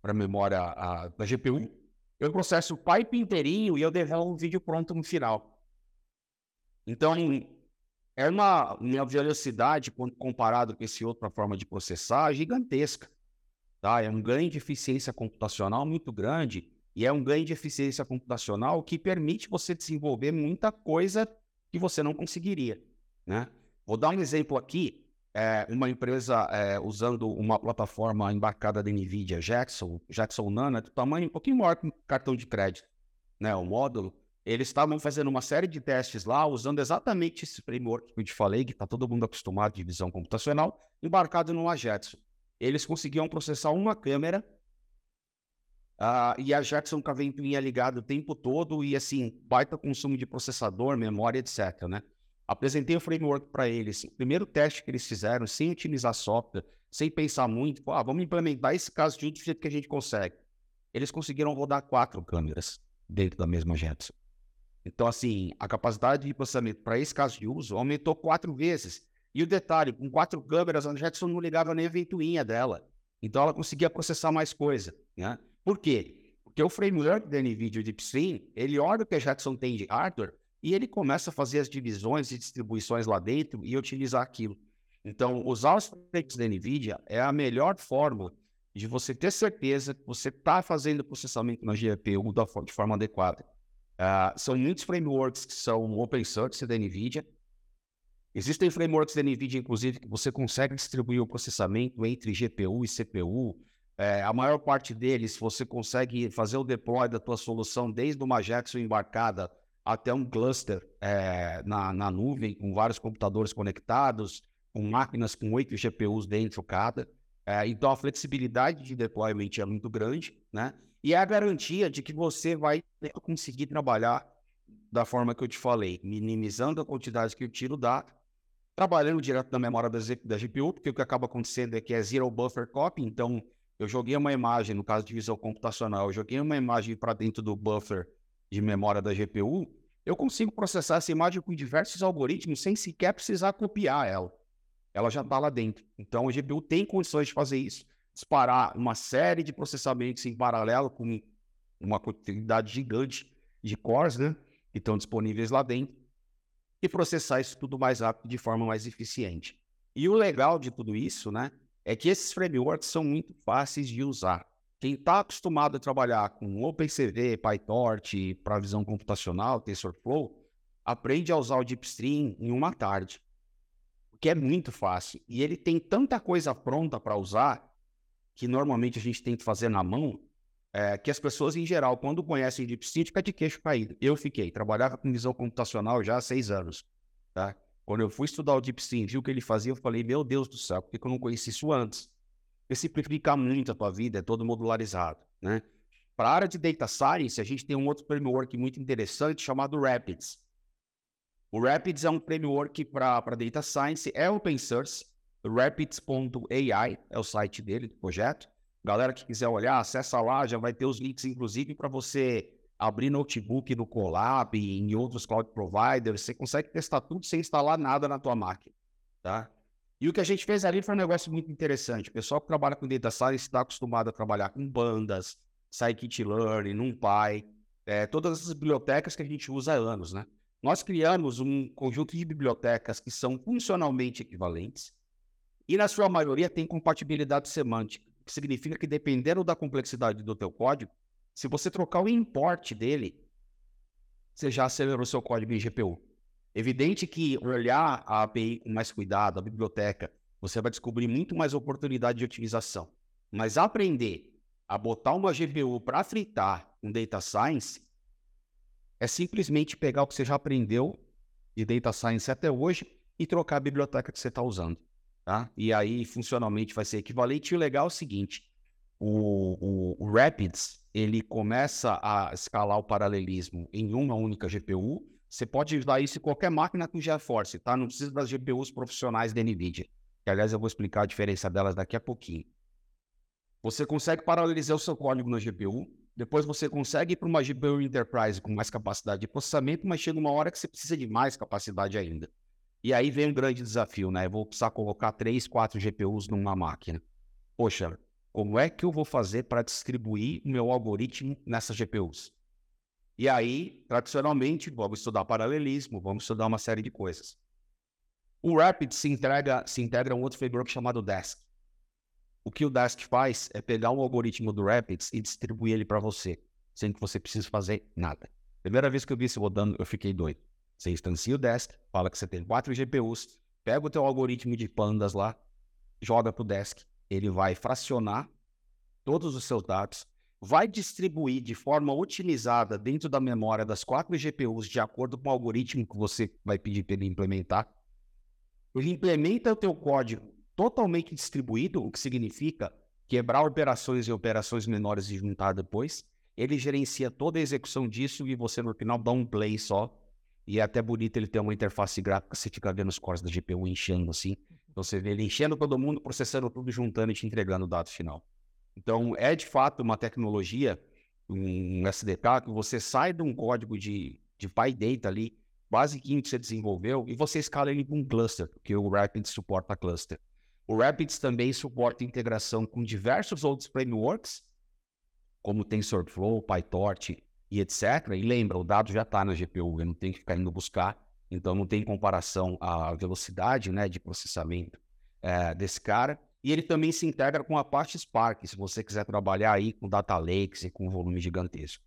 para memória a, da GPU, eu processo o pipe inteirinho e eu devolvo o vídeo pronto no final. Então, é uma, uma velocidade, comparado com esse outra forma de processar, gigantesca. Tá? É um ganho de eficiência computacional muito grande e é um ganho de eficiência computacional que permite você desenvolver muita coisa que você não conseguiria. Né? Vou dar um exemplo aqui. É, uma empresa é, usando uma plataforma embarcada da NVIDIA, Jackson, Jackson Nano, é do tamanho um pouquinho maior que um cartão de crédito, né, o módulo. Eles estavam fazendo uma série de testes lá, usando exatamente esse framework que eu te falei, que está todo mundo acostumado de visão computacional, embarcado numa Jetson eles conseguiam processar uma câmera uh, e a Jackson com a ventoinha ligada o tempo todo e assim, baita consumo de processador, memória, etc. Né? Apresentei o framework para eles. O primeiro teste que eles fizeram, sem utilizar software, sem pensar muito, ah, vamos implementar esse caso de uso do jeito que a gente consegue. Eles conseguiram rodar quatro câmeras dentro da mesma Jetson. Então, assim, a capacidade de processamento para esse caso de uso aumentou quatro vezes. E o detalhe, com quatro câmeras, a Jetson não ligava nem a ventoinha dela. Então ela conseguia processar mais coisa. Né? Por quê? Porque o framework da NVIDIA DeepStream, ele olha o que a Jetson tem de hardware e ele começa a fazer as divisões e distribuições lá dentro e utilizar aquilo. Então, usar os frameworks da NVIDIA é a melhor forma de você ter certeza que você está fazendo processamento na GPU de forma adequada. Uh, são muitos frameworks que são open source da NVIDIA. Existem frameworks da NVIDIA, inclusive, que você consegue distribuir o processamento entre GPU e CPU. É, a maior parte deles, você consegue fazer o deploy da tua solução desde uma Jackson embarcada até um cluster é, na, na nuvem, com vários computadores conectados, com máquinas com oito GPUs dentro cada. É, então, a flexibilidade de deployment é muito grande, né? E é a garantia de que você vai conseguir trabalhar da forma que eu te falei, minimizando a quantidade que o tiro dá, trabalhando direto na memória da, da GPU, porque o que acaba acontecendo é que é zero buffer copy, então eu joguei uma imagem, no caso de visão computacional, eu joguei uma imagem para dentro do buffer de memória da GPU, eu consigo processar essa imagem com diversos algoritmos sem sequer precisar copiar ela ela já está lá dentro. Então, a GPU tem condições de fazer isso, disparar uma série de processamentos em paralelo com uma quantidade gigante de cores, né, que estão disponíveis lá dentro, e processar isso tudo mais rápido, de forma mais eficiente. E o legal de tudo isso, né, é que esses frameworks são muito fáceis de usar. Quem está acostumado a trabalhar com OpenCV, PyTorch, para visão computacional, TensorFlow, aprende a usar o DeepStream em uma tarde que é muito fácil. E ele tem tanta coisa pronta para usar, que normalmente a gente tem que fazer na mão, é, que as pessoas em geral, quando conhecem DeepSeek, fica de queixo caído. Eu fiquei, trabalhava com visão computacional já há seis anos. Tá? Quando eu fui estudar o DeepSeek, vi o que ele fazia, eu falei, meu Deus do céu, por que eu não conheci isso antes? Porque simplifica muito a tua vida, é todo modularizado. Né? Para a área de Data Science, a gente tem um outro framework muito interessante chamado Rapids. O Rapids é um framework para Data Science, é open source. Rapids.ai é o site dele, do projeto. Galera que quiser olhar, acessa lá, já vai ter os links, inclusive, para você abrir notebook no Colab em outros cloud providers. Você consegue testar tudo sem instalar nada na tua máquina, tá? E o que a gente fez ali foi um negócio muito interessante. O pessoal que trabalha com Data Science está acostumado a trabalhar com bandas, Scikit-Learn, NumPy, é, todas essas bibliotecas que a gente usa há anos, né? Nós criamos um conjunto de bibliotecas que são funcionalmente equivalentes e, na sua maioria, tem compatibilidade semântica, que significa que, dependendo da complexidade do teu código, se você trocar o import dele, você já acelerou seu código em GPU. Evidente que olhar a API com mais cuidado, a biblioteca, você vai descobrir muito mais oportunidade de otimização. Mas aprender a botar uma GPU para fritar um data science é simplesmente pegar o que você já aprendeu de Data Science até hoje e trocar a biblioteca que você está usando. Tá? E aí, funcionalmente, vai ser equivalente. E o legal é o seguinte, o, o, o Rapids, ele começa a escalar o paralelismo em uma única GPU. Você pode usar isso em qualquer máquina com GeForce, tá? Não precisa das GPUs profissionais da NVIDIA. Que, aliás, eu vou explicar a diferença delas daqui a pouquinho. Você consegue paralelizar o seu código na GPU, depois você consegue ir para uma GPU Enterprise com mais capacidade de processamento, mas chega uma hora que você precisa de mais capacidade ainda. E aí vem um grande desafio, né? Eu vou precisar colocar três, quatro GPUs numa máquina. Poxa, como é que eu vou fazer para distribuir o meu algoritmo nessas GPUs? E aí, tradicionalmente, vamos estudar paralelismo, vamos estudar uma série de coisas. O Rapid se, entrega, se integra a um outro framework chamado Desk. O que o Dask faz é pegar um algoritmo do Rapids e distribuir ele para você, sem que você precise fazer nada. Primeira vez que eu vi isso rodando, eu fiquei doido. Você instancia o Dask, fala que você tem quatro GPUs, pega o teu algoritmo de pandas lá, joga para o Dask, ele vai fracionar todos os seus dados, vai distribuir de forma otimizada dentro da memória das quatro GPUs de acordo com o algoritmo que você vai pedir para ele implementar. Ele implementa o teu código totalmente distribuído, o que significa quebrar operações e operações menores e juntar depois. Ele gerencia toda a execução disso e você no final dá um play só. E é até bonito ele ter uma interface gráfica, você fica vendo os cores da GPU enchendo assim. Então você vê ele enchendo todo mundo, processando tudo, juntando e te entregando o dado final. Então é de fato uma tecnologia, um SDK, que você sai de um código de, de PyData ali, basiquinho que você desenvolveu, e você escala ele para um cluster, porque o Rapid suporta cluster. O Rapids também suporta integração com diversos outros frameworks, como TensorFlow, PyTorch e etc. E lembra, o dado já está na GPU, eu não tenho que ficar indo buscar, então não tem comparação à velocidade né, de processamento é, desse cara. E ele também se integra com a parte Spark, se você quiser trabalhar aí com data lakes e com volume gigantesco.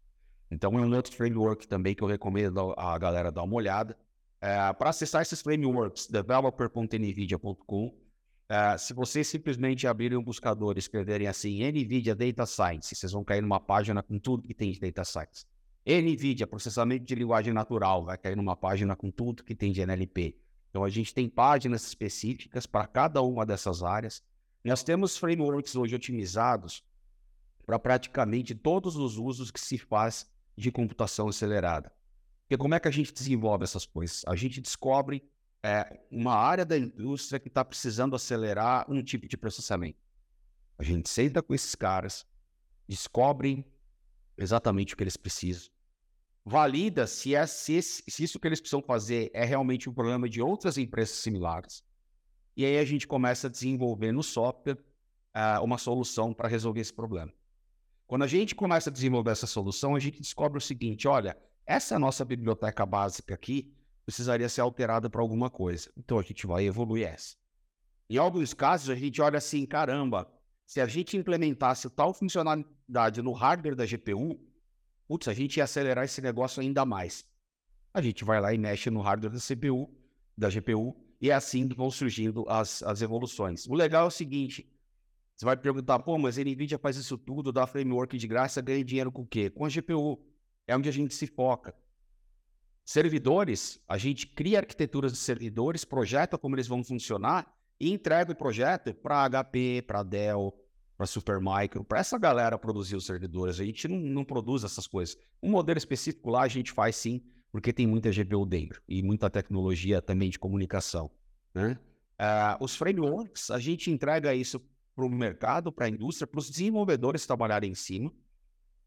Então, é um outro framework também que eu recomendo a galera dar uma olhada. É, Para acessar esses frameworks, developer.nvidia.com. É, se vocês simplesmente abrirem um buscador e escreverem assim, NVIDIA Data Science, vocês vão cair numa página com tudo que tem de Data Science. NVIDIA, processamento de linguagem natural, vai cair numa página com tudo que tem de NLP. Então, a gente tem páginas específicas para cada uma dessas áreas. Nós temos frameworks hoje otimizados para praticamente todos os usos que se faz de computação acelerada. Porque como é que a gente desenvolve essas coisas? A gente descobre é, uma área da indústria que está precisando acelerar um tipo de processamento. A gente senta com esses caras, descobre exatamente o que eles precisam, valida se, é, se, se isso que eles precisam fazer é realmente um problema de outras empresas similares, e aí a gente começa a desenvolver no software uh, uma solução para resolver esse problema. Quando a gente começa a desenvolver essa solução, a gente descobre o seguinte: olha, essa nossa biblioteca básica aqui precisaria ser alterada para alguma coisa. Então a gente vai evoluir essa. Em alguns casos, a gente olha assim: caramba, se a gente implementasse tal funcionalidade no hardware da GPU, putz, a gente ia acelerar esse negócio ainda mais. A gente vai lá e mexe no hardware da CPU, da GPU, e é assim vão surgindo as, as evoluções. O legal é o seguinte: você vai perguntar, pô, mas a NVIDIA faz isso tudo, dá framework de graça, ganha dinheiro com o quê? Com a GPU. É onde a gente se foca. Servidores, a gente cria arquiteturas de servidores, projeta como eles vão funcionar e entrega o projeto para HP, para Dell, para Supermicro, para essa galera produzir os servidores. A gente não, não produz essas coisas. Um modelo específico lá a gente faz sim, porque tem muita GPU dentro e muita tecnologia também de comunicação. Né? Uh, os frameworks, a gente entrega isso para o mercado, para a indústria, para os desenvolvedores trabalharem em cima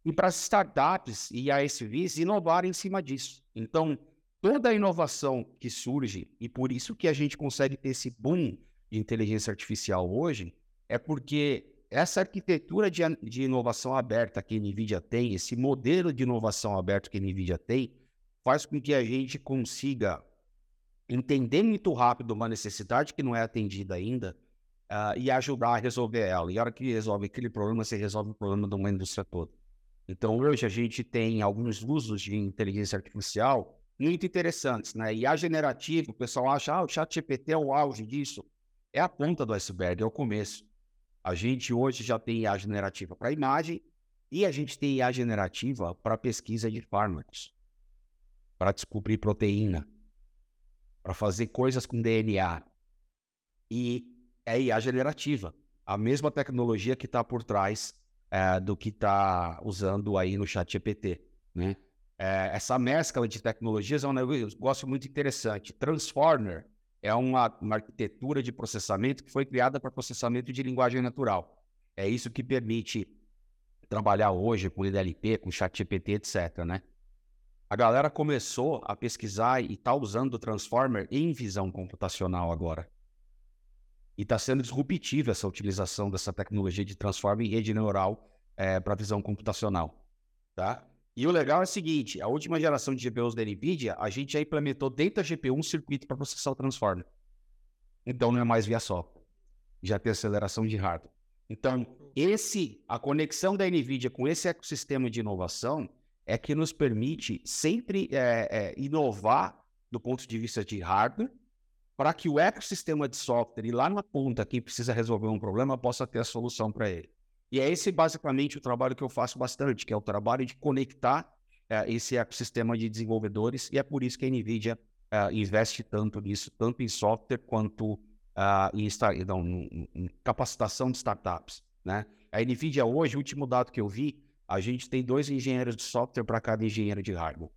e para as startups e ASVs inovarem em cima disso. Então, toda a inovação que surge, e por isso que a gente consegue ter esse boom de inteligência artificial hoje, é porque essa arquitetura de, de inovação aberta que a NVIDIA tem, esse modelo de inovação aberto que a NVIDIA tem, faz com que a gente consiga entender muito rápido uma necessidade que não é atendida ainda, uh, e ajudar a resolver ela. E a hora que resolve aquele problema, você resolve o problema de uma indústria toda. Então, hoje a gente tem alguns usos de inteligência artificial muito interessantes, né? E a generativa, o pessoal acha, ah, o chat GPT é o auge disso. É a ponta do iceberg, é o começo. A gente hoje já tem IA generativa para imagem e a gente tem IA generativa para pesquisa de fármacos, para descobrir proteína, para fazer coisas com DNA. E é IA generativa, a mesma tecnologia que está por trás é, do que está usando aí no chat GPT, né? É, essa mescla de tecnologias é um negócio muito interessante. Transformer é uma, uma arquitetura de processamento que foi criada para processamento de linguagem natural. É isso que permite trabalhar hoje com IDLP, com ChatGPT, etc. Né? A galera começou a pesquisar e está usando o Transformer em visão computacional agora. E está sendo disruptiva essa utilização dessa tecnologia de transforma em rede neural é, eh, para visão computacional. Tá? E o legal é o seguinte: a última geração de GPUs da NVIDIA, a gente já implementou dentro da GPU um circuito para processar o transformer. Então não é mais via software. Já tem aceleração de hardware. Então, esse, a conexão da NVIDIA com esse ecossistema de inovação é que nos permite sempre é, é, inovar do ponto de vista de hardware para que o ecossistema de software e lá na ponta, quem precisa resolver um problema, possa ter a solução para ele. E é esse basicamente o trabalho que eu faço bastante, que é o trabalho de conectar é, esse ecossistema de desenvolvedores, e é por isso que a NVIDIA é, investe tanto nisso, tanto em software quanto uh, em, não, em, capacitação de startups. Né? A NVIDIA hoje, o último dado que eu vi, a gente tem dois engenheiros de software para cada engenheiro de hardware.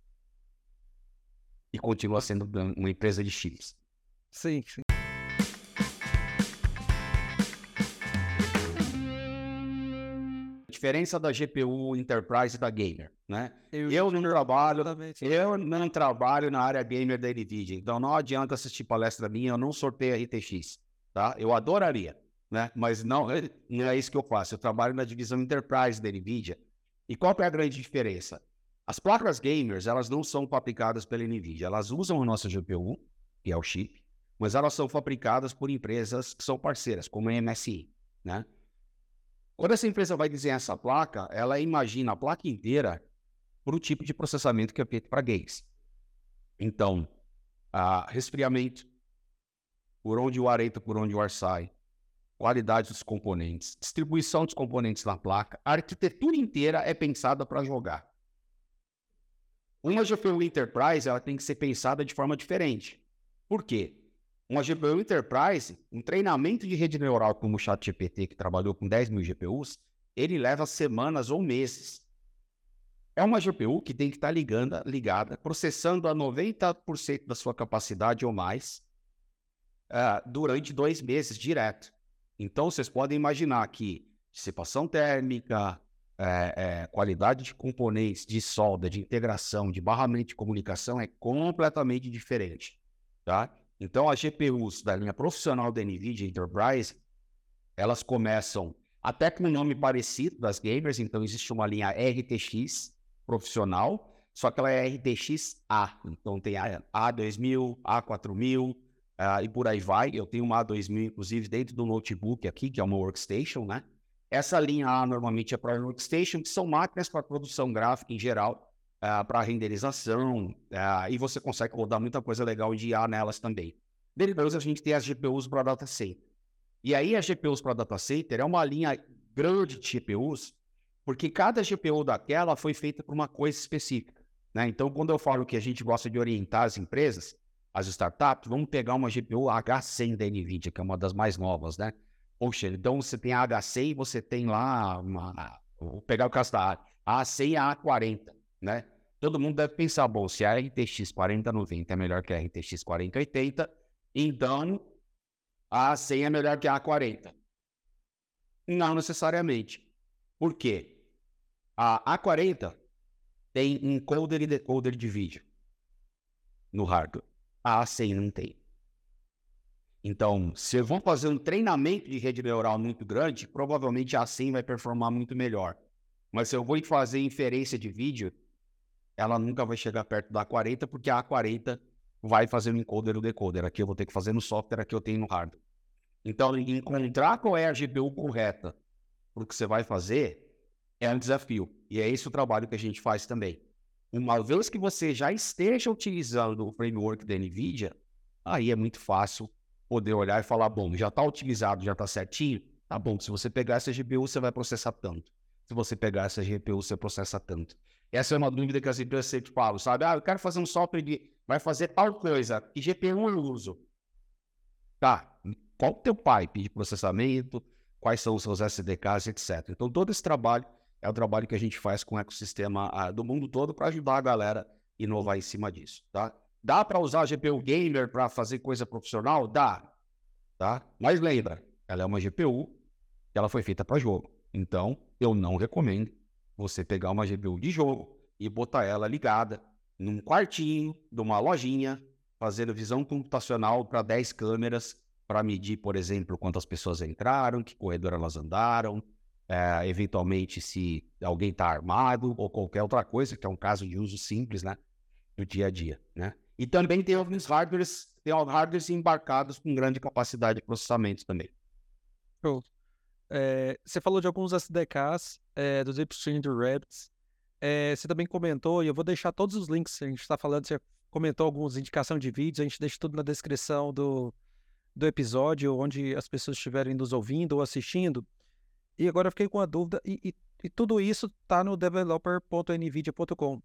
E continua sendo uma empresa de chips. Sim, sim. diferença da GPU Enterprise e da Gamer, né? Eu, eu não trabalho, eu não trabalho na área gamer da Nvidia, então não adianta assistir palestra minha, eu não sorteio a RTX, tá? Eu adoraria, né? Mas não, não é isso que eu faço. Eu trabalho na divisão Enterprise da Nvidia. E qual é a grande diferença? As placas gamers, elas não são fabricadas pela Nvidia, elas usam a nossa GPU, que é o chip, mas elas são fabricadas por empresas que são parceiras, como a MSI. né? Quando essa empresa vai desenhar essa placa, ela imagina a placa inteira para o tipo de processamento que é feito para games. Então, a resfriamento, por onde o ar entra, por onde o ar sai, qualidade dos componentes, distribuição dos componentes na placa, a arquitetura inteira é pensada para jogar. Uma GPU Enterprise ela tem que ser pensada de forma diferente. Por quê? Uma GPU Enterprise, um treinamento de rede neural como o ChatGPT, que trabalhou com 10 mil GPUs, ele leva semanas ou meses. É uma GPU que tem que estar ligando, ligada, processando a 90% da sua capacidade ou mais uh, durante dois meses direto. Então, vocês podem imaginar que dissipação térmica, é, é, qualidade de componentes, de solda, de integração, de barramento de comunicação é completamente diferente, tá? Então, as GPUs da linha profissional da NVIDIA Enterprise, elas começam até com um nome parecido das gamers, então existe uma linha RTX profissional, só que ela é RTX A, então tem a A2000, A4000, uh, e por aí vai. Eu tenho uma A2000, inclusive, dentro do notebook aqui, que é uma workstation, né? Essa linha A normalmente é para workstation, que são máquinas para produção gráfica em geral, uh, para renderização, uh, e você consegue rodar muita coisa legal de IA nelas também. Depois a gente tem as GPUs para data center. E aí as GPUs para data center é uma linha grande de GPUs, porque cada GPU daquela foi feita para uma coisa específica. Né? Então, quando eu falo que a gente gosta de orientar as empresas, as startups, vamos pegar uma GPU H100 da NVIDIA, que é uma das mais novas, né? Poxa, então você tem a H100 e você tem lá uma... Vou pegar o caso da A100 e a A40, né? Todo mundo deve pensar, bom, se a RTX 4090 é melhor que a RTX 4080, então a A100 é melhor que a A40. Não necessariamente. Por quê? A A40 tem encoder e decoder de vídeo no hardware a A100 não tem. Então, se eu vou fazer um treinamento de rede neural muito grande, provavelmente a A100 vai performar muito melhor. Mas se eu vou fazer inferência de vídeo, ela nunca vai chegar perto da A40, porque a A40 vai fazer no encoder ou decoder. Aqui eu vou ter que fazer no software, aqui eu tenho no hardware. Então, encontrar qual é a GPU correta para o que você vai fazer é um desafio. E é esse o trabalho que a gente faz também. Uma vez que você já esteja utilizando o framework da NVIDIA, aí é muito fácil poder olhar e falar, bom, já está utilizado, já está certinho, tá bom, se você pegar essa GPU, você vai processar tanto. Se você pegar essa GPU, você processa tanto. Essa é uma dúvida que as empresas sempre falam, sabe? Ah, eu quero fazer um software de... vai fazer tal coisa, que GPU eu uso? Tá, qual o teu pipe de processamento, quais são os seus SDKs, etc. Então, todo esse trabalho é o trabalho que a gente faz com o ecossistema ah, do mundo todo para ajudar a galera a inovar em cima disso, tá? Dá para usar a GPU Gamer para fazer coisa profissional? Dá, tá? Mas lembra, ela é uma GPU que ela foi feita para jogo. Então, eu não recomendo você pegar uma GPU de jogo e botar ela ligada num quartinho de uma lojinha, fazendo visão computacional para 10 câmeras para medir, por exemplo, quantas pessoas entraram, que corredor elas andaram, é, eventualmente se alguém está armado ou qualquer outra coisa, que é um caso de uso simples, né, do dia a dia, né. E também tem alguns hardwares, tem hardwares embarcados com grande capacidade de processamento também. É, você falou de alguns SDKs, é, do Zipstream do Rabbits. É, você também comentou, e eu vou deixar todos os links que a gente está falando, você comentou algumas indicações de vídeos, a gente deixa tudo na descrição do, do episódio, onde as pessoas estiverem nos ouvindo ou assistindo. E agora eu fiquei com a dúvida, e, e, e tudo isso está no developer.nvidia.com.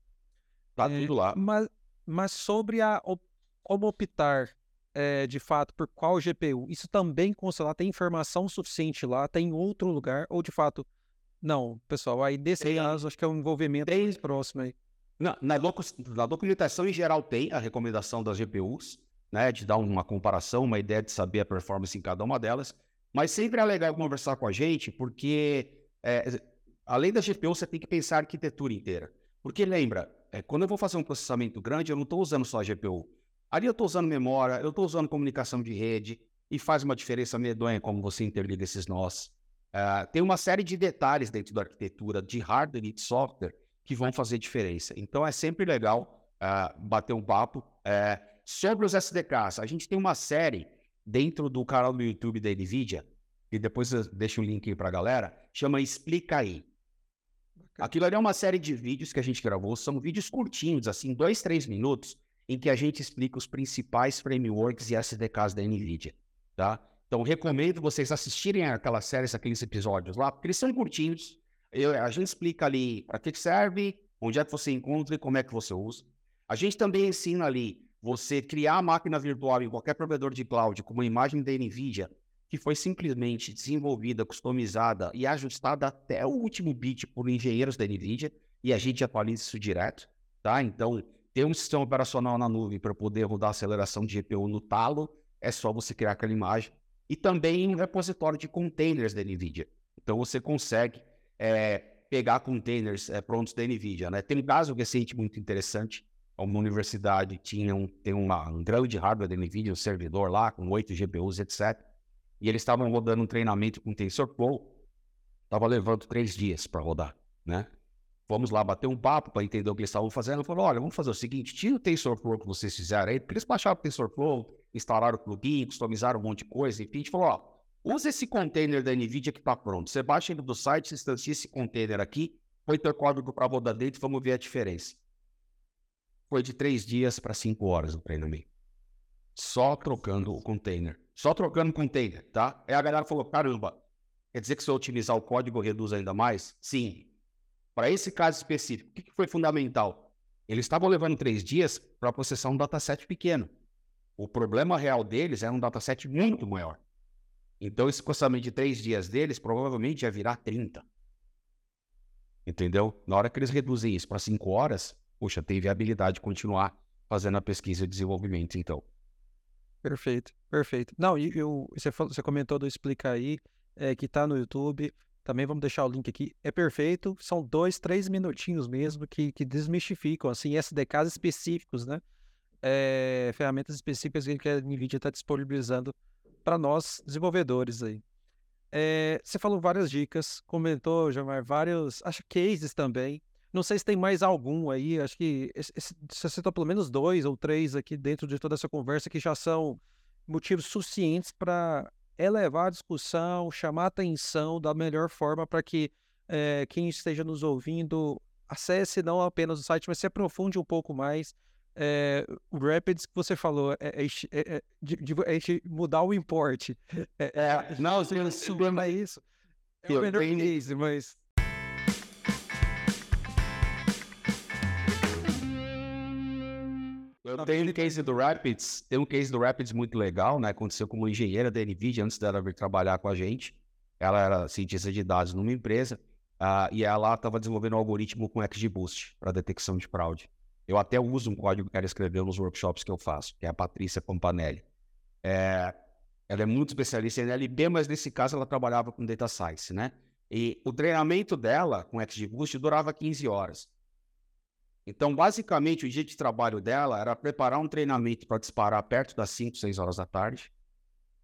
Tá é, tudo lá. Mas, mas sobre a, como optar é, de fato por qual GPU, isso também consta lá, tem informação suficiente lá, tem outro lugar, ou de fato, não, pessoal, aí nesse tem, caso acho que é um envolvimento tem, mais próximo aí. Na, na, na documentação em geral tem a recomendação das GPUs, né, de dar uma comparação, uma ideia de saber a performance em cada uma delas. Mas sempre é legal conversar com a gente, porque é, além da GPU, você tem que pensar a arquitetura inteira. Porque lembra, é, quando eu vou fazer um processamento grande, eu não estou usando só a GPU. Ali eu estou usando memória, eu estou usando comunicação de rede, e faz uma diferença medonha como você interliga esses nós. É, tem uma série de detalhes dentro da arquitetura de hardware e de software que vão fazer diferença. Então é sempre legal é, bater um papo. É, sobre os SDKs, a gente tem uma série dentro do canal do YouTube da NVIDIA, e depois eu deixo o link aí pra galera, chama Explica Aí. Aquilo ali é uma série de vídeos que a gente gravou, são vídeos curtinhos, assim, dois, três minutos, em que a gente explica os principais frameworks e SDKs da NVIDIA, tá? Então, recomendo vocês assistirem aquelas séries, aqueles episódios lá, porque eles são curtinhos. Eu, a gente explica ali para que serve, onde é que você encontra e como é que você usa. A gente também ensina ali você criar a máquina virtual em qualquer provedor de cloud com uma imagem da NVIDIA que foi simplesmente desenvolvida, customizada e ajustada até o último bit por engenheiros da NVIDIA, e a gente atualiza isso direto, tá? Então, ter um sistema operacional na nuvem para poder rodar aceleração de GPU no talo, é só você criar aquela imagem. E também um repositório de containers da NVIDIA. Então, você consegue é, pegar containers é, prontos da NVIDIA, né? Tem um caso recente muito interessante, uma universidade tinha um, tem uma, um grande hardware da NVIDIA, um servidor lá, com 8 GPUs, etc., e eles estavam rodando um treinamento com TensorFlow, estava levando três dias para rodar, né? Vamos lá bater um papo para entender o que eles estavam fazendo. Falou, olha, vamos fazer o seguinte, tira o TensorFlow que vocês fizeram aí, porque eles baixaram o TensorFlow, instalaram o plugin, customizaram um monte de coisa, enfim, a gente falou, ó, usa esse container da NVIDIA que está pronto. Você baixa ele do site, instancia esse container aqui, põe teu código para rodar dentro vamos ver a diferença. Foi de três dias para cinco horas o treinamento. Só trocando o container. Só trocando container, tá? Aí a galera falou: caramba, quer dizer que se eu utilizar o código reduz ainda mais? Sim. Para esse caso específico, o que foi fundamental? Eles estavam levando três dias para processar um dataset pequeno. O problema real deles era um dataset muito maior. Então, esse processamento de três dias deles provavelmente ia virar 30. Entendeu? Na hora que eles reduzem isso para cinco horas, puxa, tem viabilidade de continuar fazendo a pesquisa e desenvolvimento, então. Perfeito, perfeito. Não, e eu, você, falou, você comentou do Explica aí, é, que tá no YouTube. Também vamos deixar o link aqui. É perfeito, são dois, três minutinhos mesmo que, que desmistificam, assim, SDKs específicos, né? É, ferramentas específicas que a NVIDIA está disponibilizando para nós, desenvolvedores aí. É, você falou várias dicas, comentou, Jamar, vários, acho cases também. Não sei se tem mais algum aí, acho que você citou pelo menos dois ou três aqui dentro de toda essa conversa que já são motivos suficientes para elevar a discussão, chamar a atenção da melhor forma para que é, quem esteja nos ouvindo acesse não apenas o site, mas se aprofunde um pouco mais. É, o Rapids que você falou é, é, é de, de, de, mudar o import. É, não, você não é isso. É o melhor case, mas Eu tenho um case do Rapids, tem um case do Rapids muito legal, né? Aconteceu como engenheira da NVIDIA antes dela vir trabalhar com a gente. Ela era cientista de dados numa empresa uh, e ela estava desenvolvendo um algoritmo com XGBoost para detecção de fraude. Eu até uso um código que ela escreveu nos workshops que eu faço, que é a Patrícia Pompanelli. É, ela é muito especialista em NLP, mas nesse caso ela trabalhava com data science, né? E o treinamento dela com XGBoost durava 15 horas. Então, basicamente, o dia de trabalho dela era preparar um treinamento para disparar perto das 5, 6 horas da tarde,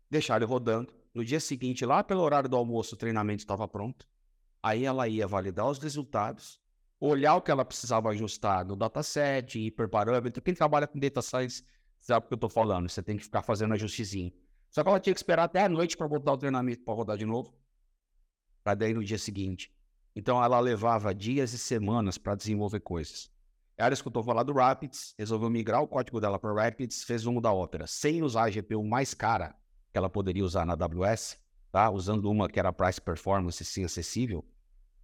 deixar ele rodando. No dia seguinte, lá pelo horário do almoço, o treinamento estava pronto. Aí ela ia validar os resultados, olhar o que ela precisava ajustar no dataset, hiperparâmetro. Quem trabalha com data science sabe o que eu estou falando. Você tem que ficar fazendo ajustezinho. Só que ela tinha que esperar até a noite para botar o treinamento para rodar de novo, para daí no dia seguinte. Então ela levava dias e semanas para desenvolver coisas. Ela escutou falar do Rapids, resolveu migrar o código dela para Rapids, fez um da Opera, sem usar a GPU mais cara que ela poderia usar na AWS, tá? usando uma que era price performance, sim, acessível.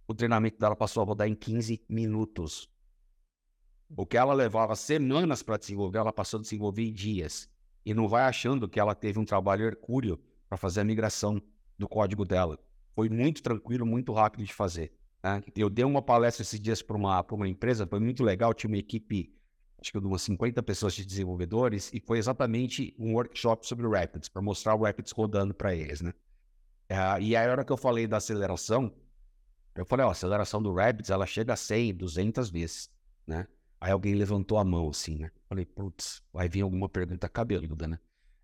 O treinamento dela passou a rodar em 15 minutos. O que ela levava semanas para desenvolver, ela passou a desenvolver em dias. E não vai achando que ela teve um trabalho hercúleo para fazer a migração do código dela. Foi muito tranquilo, muito rápido de fazer. Né? Eu dei uma palestra esses dias para uma, uma empresa, foi muito legal, tinha uma equipe, acho que de umas 50 pessoas de desenvolvedores, e foi exatamente um workshop sobre o Rapids, para mostrar o Rapids rodando para eles, né? Uh, e aí, a hora que eu falei da aceleração, eu falei, ó, a aceleração do Rapids, ela chega a 100, 200 vezes, né? Aí alguém levantou a mão, assim, né? Falei, putz, vai vir alguma pergunta cabeluda, né?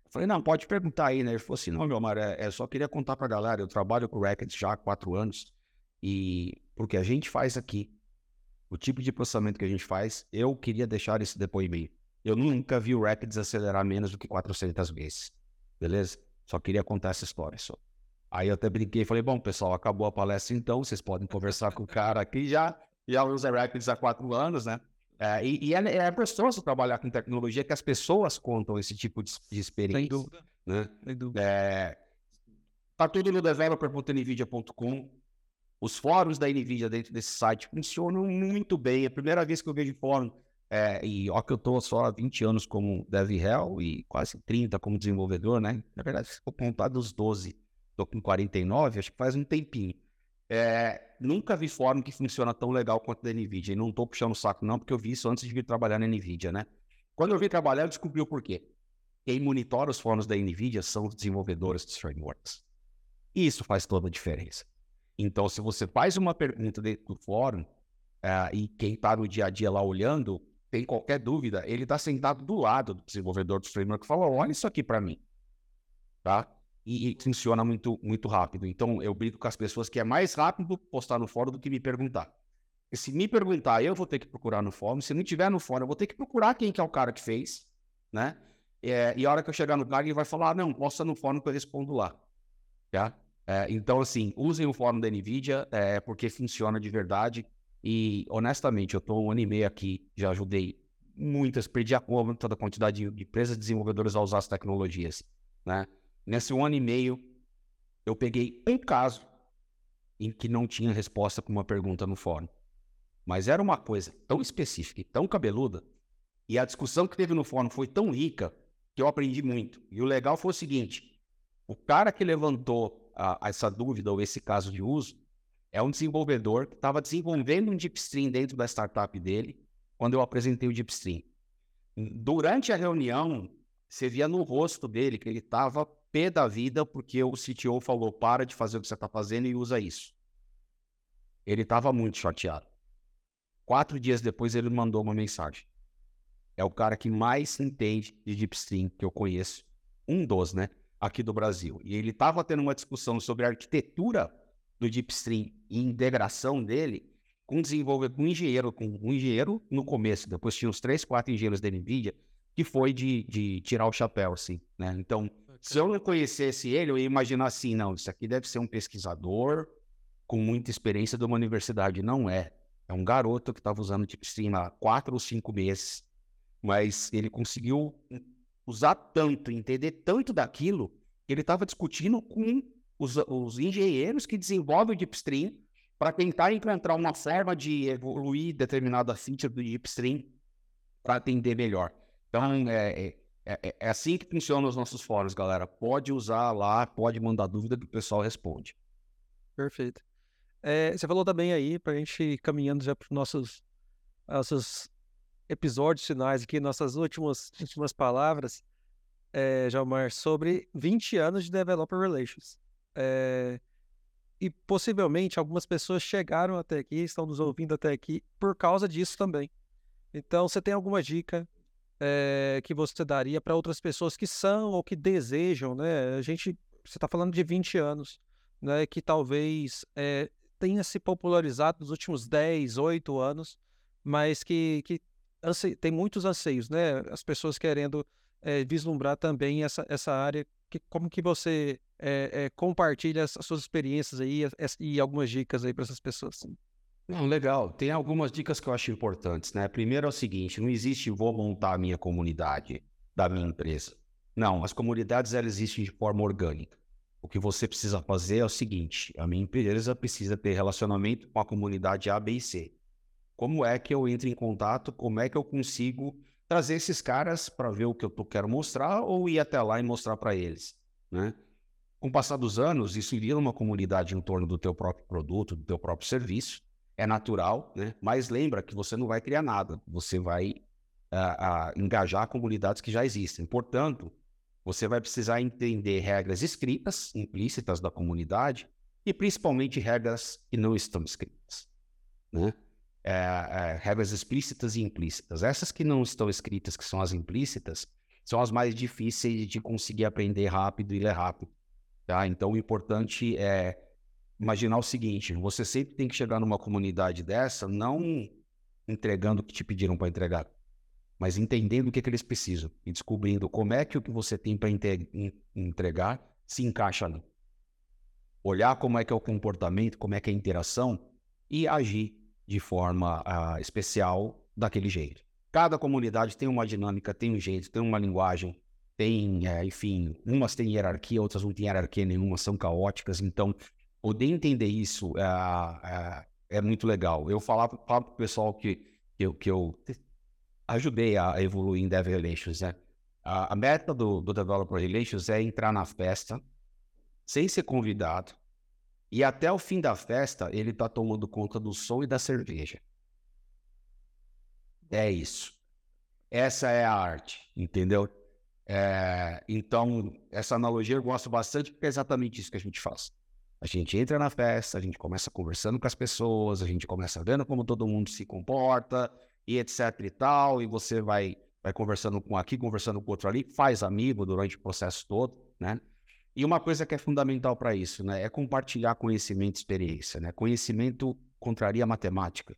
Eu falei, não, pode perguntar aí, né? Ele falou assim, não, meu amor, é, é só queria contar pra galera, eu trabalho com o Rapids já há quatro anos, e porque a gente faz aqui, o tipo de processamento que a gente faz, eu queria deixar esse depoimento. Eu nunca vi o Rapids acelerar menos do que 400 vezes. Beleza? Só queria contar essa história só. Aí eu até brinquei e falei, bom, pessoal, acabou a palestra então, vocês podem conversar com o cara aqui já, já usa Rapids há quatro anos, né? É, e, e é, é gostoso trabalhar com tecnologia que as pessoas contam esse tipo de, de experiência. Sem dúvida. Né? Sem dúvida. É, tá tudo no developer.nvidia.com. Os fóruns da NVIDIA dentro desse site funcionam muito bem. É a primeira vez que eu vejo fórum, é, e ó que eu estou só há 20 anos como DevRel e quase 30 como desenvolvedor, né? Na verdade, se for contar dos 12, estou com 49, acho que faz um tempinho. É, nunca vi fórum que funciona tão legal quanto da NVIDIA. E não estou puxando o saco, não, porque eu vi isso antes de vir trabalhar na NVIDIA, né? Quando eu vim trabalhar, eu descobri o porquê. Quem monitora os fóruns da NVIDIA são os desenvolvedores dos frameworks. E isso faz toda a diferença. Então, se você faz uma pergunta dentro do fórum uh, e quem está no dia a dia lá olhando tem qualquer dúvida, ele está sentado do lado do desenvolvedor do framework e fala: olha isso aqui para mim. Tá? E, e, funciona muito, muito rápido. Então, eu brinco com as pessoas que é mais rápido postar no fórum do que me perguntar. E se me perguntar, eu vou ter que procurar no fórum. Se não tiver no fórum, eu vou ter que procurar quem que é o cara que fez, né? É, e a hora que eu chegar no cara, ele vai falar: ah, não, posta no fórum que eu respondo lá. Tá? É, então, assim, usem o fórum da NVIDIA, é, porque funciona de verdade. E, honestamente, eu estou um ano e meio aqui, já ajudei muitas, perdi a conta da quantidade de empresas desenvolvedoras a usar as tecnologias. Né? Nesse um ano e meio, eu peguei um caso em que não tinha resposta para uma pergunta no fórum. Mas era uma coisa tão específica e tão cabeluda, e a discussão que teve no fórum foi tão rica que eu aprendi muito. E o legal foi o seguinte: o cara que levantou a, essa dúvida ou esse caso de uso é um desenvolvedor que estava desenvolvendo um DeepStream dentro da startup dele quando eu apresentei o DeepStream. Durante a reunião, você via no rosto dele que ele estava pé da vida porque o CTO falou para de fazer o que você está fazendo e usa isso. Ele estava muito chateado. Quatro dias depois ele mandou uma mensagem. É o cara que mais entende de DeepStream que eu conheço. Um dos, né? Aqui do Brasil. E ele estava tendo uma discussão sobre a arquitetura do DeepStream e integração dele com desenvolver com um engenheiro, com um engenheiro no começo, depois tinha uns três, quatro engenheiros da NVIDIA, que foi de, de tirar o chapéu, assim, né? Então, se eu não conhecesse ele, eu ia imaginar assim, não, isso aqui deve ser um pesquisador com muita experiência de uma universidade. Não é. É um garoto que estava usando DeepStream há quatro ou cinco meses, mas ele conseguiu usar tanto, entender tanto daquilo, ele estava discutindo com os, os, engenheiros que desenvolvem o DeepStream para tentar encontrar uma forma de evoluir determinada feature do DeepStream para atender melhor. Então, é, é, é, é, assim que funcionam os nossos fóruns, galera. Pode usar lá, pode mandar dúvida que o pessoal responde. Perfeito. É, você falou também aí, para a gente ir caminhando já para os nossos, nossos episódios finais aqui, nossas últimas, últimas palavras, é, Jalmar, sobre 20 anos de Developer Relations. É, e possivelmente algumas pessoas chegaram até aqui, estão nos ouvindo até aqui, por causa disso também. Então, você tem alguma dica é, que você daria para outras pessoas que são ou que desejam, né? A gente, você está falando de 20 anos, né? Que talvez é, tenha se popularizado nos últimos 10, 8 anos, mas que, que. Tem muitos anseios, né? As pessoas querendo é, vislumbrar também essa, essa área. Que, como que você é, compartilha as, suas experiências aí e algumas dicas aí para essas pessoas? Não, legal. Tem algumas dicas que eu acho importantes, né? Primeiro é o seguinte: não existe vou montar a minha comunidade da minha empresa. Não, as comunidades elas existem de forma orgânica. O que você precisa fazer é o seguinte: a minha empresa precisa ter relacionamento com a comunidade A, B e C. Como é que eu entro em contato? Como é que eu consigo trazer esses caras para ver o que eu quero mostrar ou ir até lá e mostrar para eles, né? Com o passar dos anos, isso iria uma comunidade em torno do teu próprio produto, do teu próprio serviço. É natural, né? Mas lembra que você não vai criar nada. Você vai uh, uh, engajar comunidades que já existem. Portanto, você vai precisar entender regras escritas, implícitas da comunidade e principalmente regras que não estão escritas, né? É, regras explícitas e implícitas. Essas que não estão escritas, que são as implícitas, são as mais difíceis de conseguir aprender rápido e ler rápido. Tá? Então, o importante é imaginar o seguinte: você sempre tem que chegar numa comunidade dessa, não entregando o que te pediram para entregar, mas entendendo o que, é que eles precisam e descobrindo como é que o que você tem para entregar se encaixa ali. olhar como é que é o comportamento, como é que é a interação e agir de forma uh, especial daquele jeito. Cada comunidade tem uma dinâmica, tem um jeito, tem uma linguagem, tem, é, enfim, umas têm hierarquia, outras não têm hierarquia nenhuma, são caóticas. Então, poder entender isso é, é, é muito legal. Eu falava, para o pessoal que, que, eu, que eu ajudei a evoluir em Dev Relations, né? A, a meta do, do Developer Relations é entrar na festa sem ser convidado e até o fim da festa ele está tomando conta do som e da cerveja. É isso. Essa é a arte, entendeu? É, então, essa analogia eu gosto bastante porque é exatamente isso que a gente faz. A gente entra na festa, a gente começa conversando com as pessoas, a gente começa vendo como todo mundo se comporta e etc e tal, e você vai, vai conversando com aqui, conversando com outro ali, faz amigo durante o processo todo, né? E uma coisa que é fundamental para isso, né, é compartilhar conhecimento e experiência, né? Conhecimento contraria a matemática,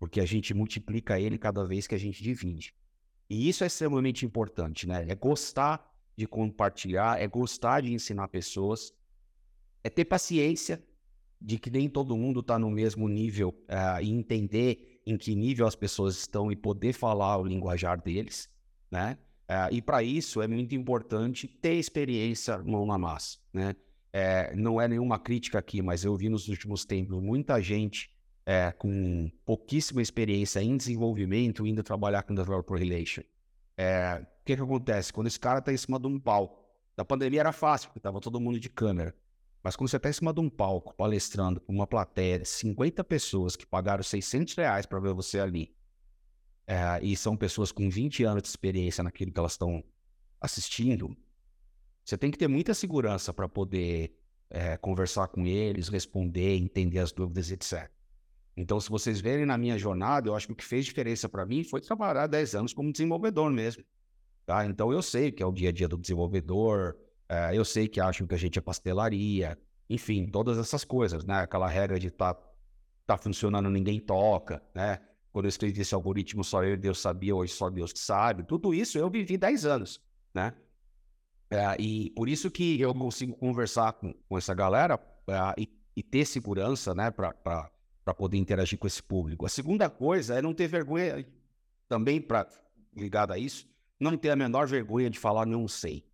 porque a gente multiplica ele cada vez que a gente divide. E isso é extremamente importante, né? É gostar de compartilhar, é gostar de ensinar pessoas, é ter paciência de que nem todo mundo está no mesmo nível uh, e entender em que nível as pessoas estão e poder falar o linguajar deles, né? Uh, e para isso é muito importante ter experiência mão na massa, né? É, não é nenhuma crítica aqui, mas eu vi nos últimos tempos muita gente é, com pouquíssima experiência em desenvolvimento indo trabalhar com Developer Relation. É, o que, que acontece? Quando esse cara está em cima de um palco, na pandemia era fácil, porque estava todo mundo de câmera. Mas quando você está em cima de um palco, palestrando com uma plateia de 50 pessoas que pagaram 600 reais para ver você ali, é, e são pessoas com 20 anos de experiência naquilo que elas estão assistindo, você tem que ter muita segurança para poder é, conversar com eles, responder, entender as dúvidas, etc. Então, se vocês verem na minha jornada, eu acho que o que fez diferença para mim foi trabalhar 10 anos como desenvolvedor mesmo. Tá? Então, eu sei que é o dia a dia do desenvolvedor, é, eu sei que acham que a gente é pastelaria, enfim, todas essas coisas, né? Aquela regra de tá, tá funcionando, ninguém toca, né? Quando eu escrevi esse algoritmo, só eu e Deus sabia, hoje só Deus que sabe. Tudo isso eu vivi 10 anos, né? É, e por isso que eu consigo conversar com, com essa galera é, e, e, ter segurança, né? Para poder interagir com esse público. A segunda coisa é não ter vergonha, também para ligado a isso, não ter a menor vergonha de falar não sei.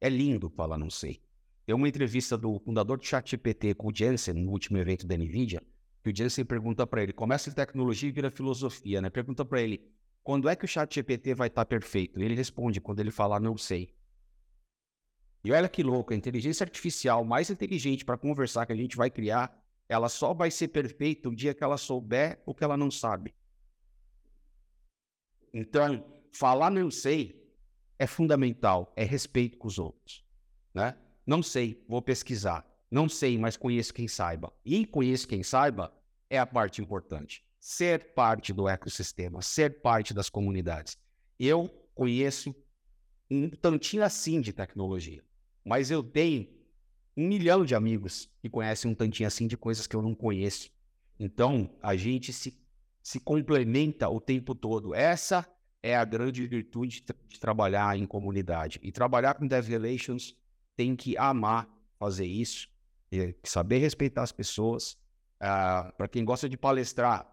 É lindo falar não sei. Tem uma entrevista do fundador do ChatGPT com o Jensen, no último evento da NVIDIA, que o Jensen pergunta para ele, começa em tecnologia e vira filosofia, né? Pergunta para ele, quando é que o ChatGPT vai estar tá perfeito? E ele responde, quando ele falar não sei. E olha que louco, a inteligência artificial mais inteligente para conversar que a gente vai criar, ela só vai ser perfeita o dia que ela souber o que ela não sabe. Então, falar não sei é fundamental, é respeito com os outros, né? Não sei, vou pesquisar. Não sei, mas conheço quem saiba. E conheço quem saiba é a parte importante. Ser parte do ecossistema, ser parte das comunidades. Eu conheço um tantinho assim de tecnologia, mas eu tenho um milhão de amigos que conhecem um tantinho assim de coisas que eu não conheço. Então, a gente se, se complementa o tempo todo. Essa é a grande virtude de trabalhar em comunidade. E trabalhar com Dev Relations tem que amar fazer isso, saber respeitar as pessoas. Ah, Para quem gosta de palestrar,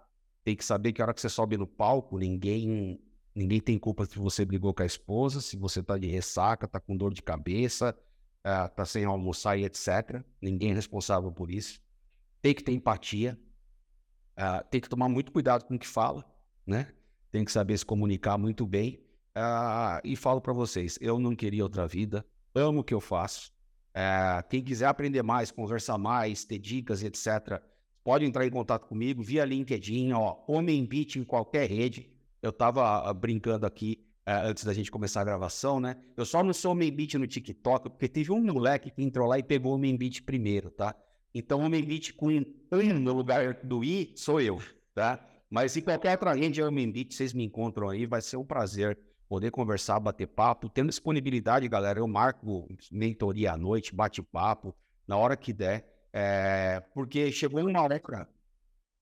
tem que saber que a hora que você sobe no palco, ninguém ninguém tem culpa se você brigou com a esposa, se você está de ressaca, está com dor de cabeça, está ah, sem almoçar e etc. Ninguém é responsável por isso. Tem que ter empatia, uh, tem que tomar muito cuidado com o que fala, né? tem que saber se comunicar muito bem. Uh, e falo para vocês, eu não queria outra vida, amo o que eu faço. Uh, quem quiser aprender mais, conversar mais, ter dicas, etc., pode entrar em contato comigo via LinkedIn, ó, Homem Beat em qualquer rede. Eu estava ah, brincando aqui uh, antes da gente começar a gravação, né? Eu só não sou Homem Beat no TikTok, porque teve um moleque que entrou lá e pegou o Homem Beat primeiro, tá? Então, Homem Beat com no lugar do I sou eu, tá? Mas em qualquer outra rede Airbnb vocês me encontram aí, vai ser um prazer poder conversar, bater papo. Tendo disponibilidade, galera, eu marco mentoria à noite, bate-papo, na hora que der. É... Porque chegou uma hora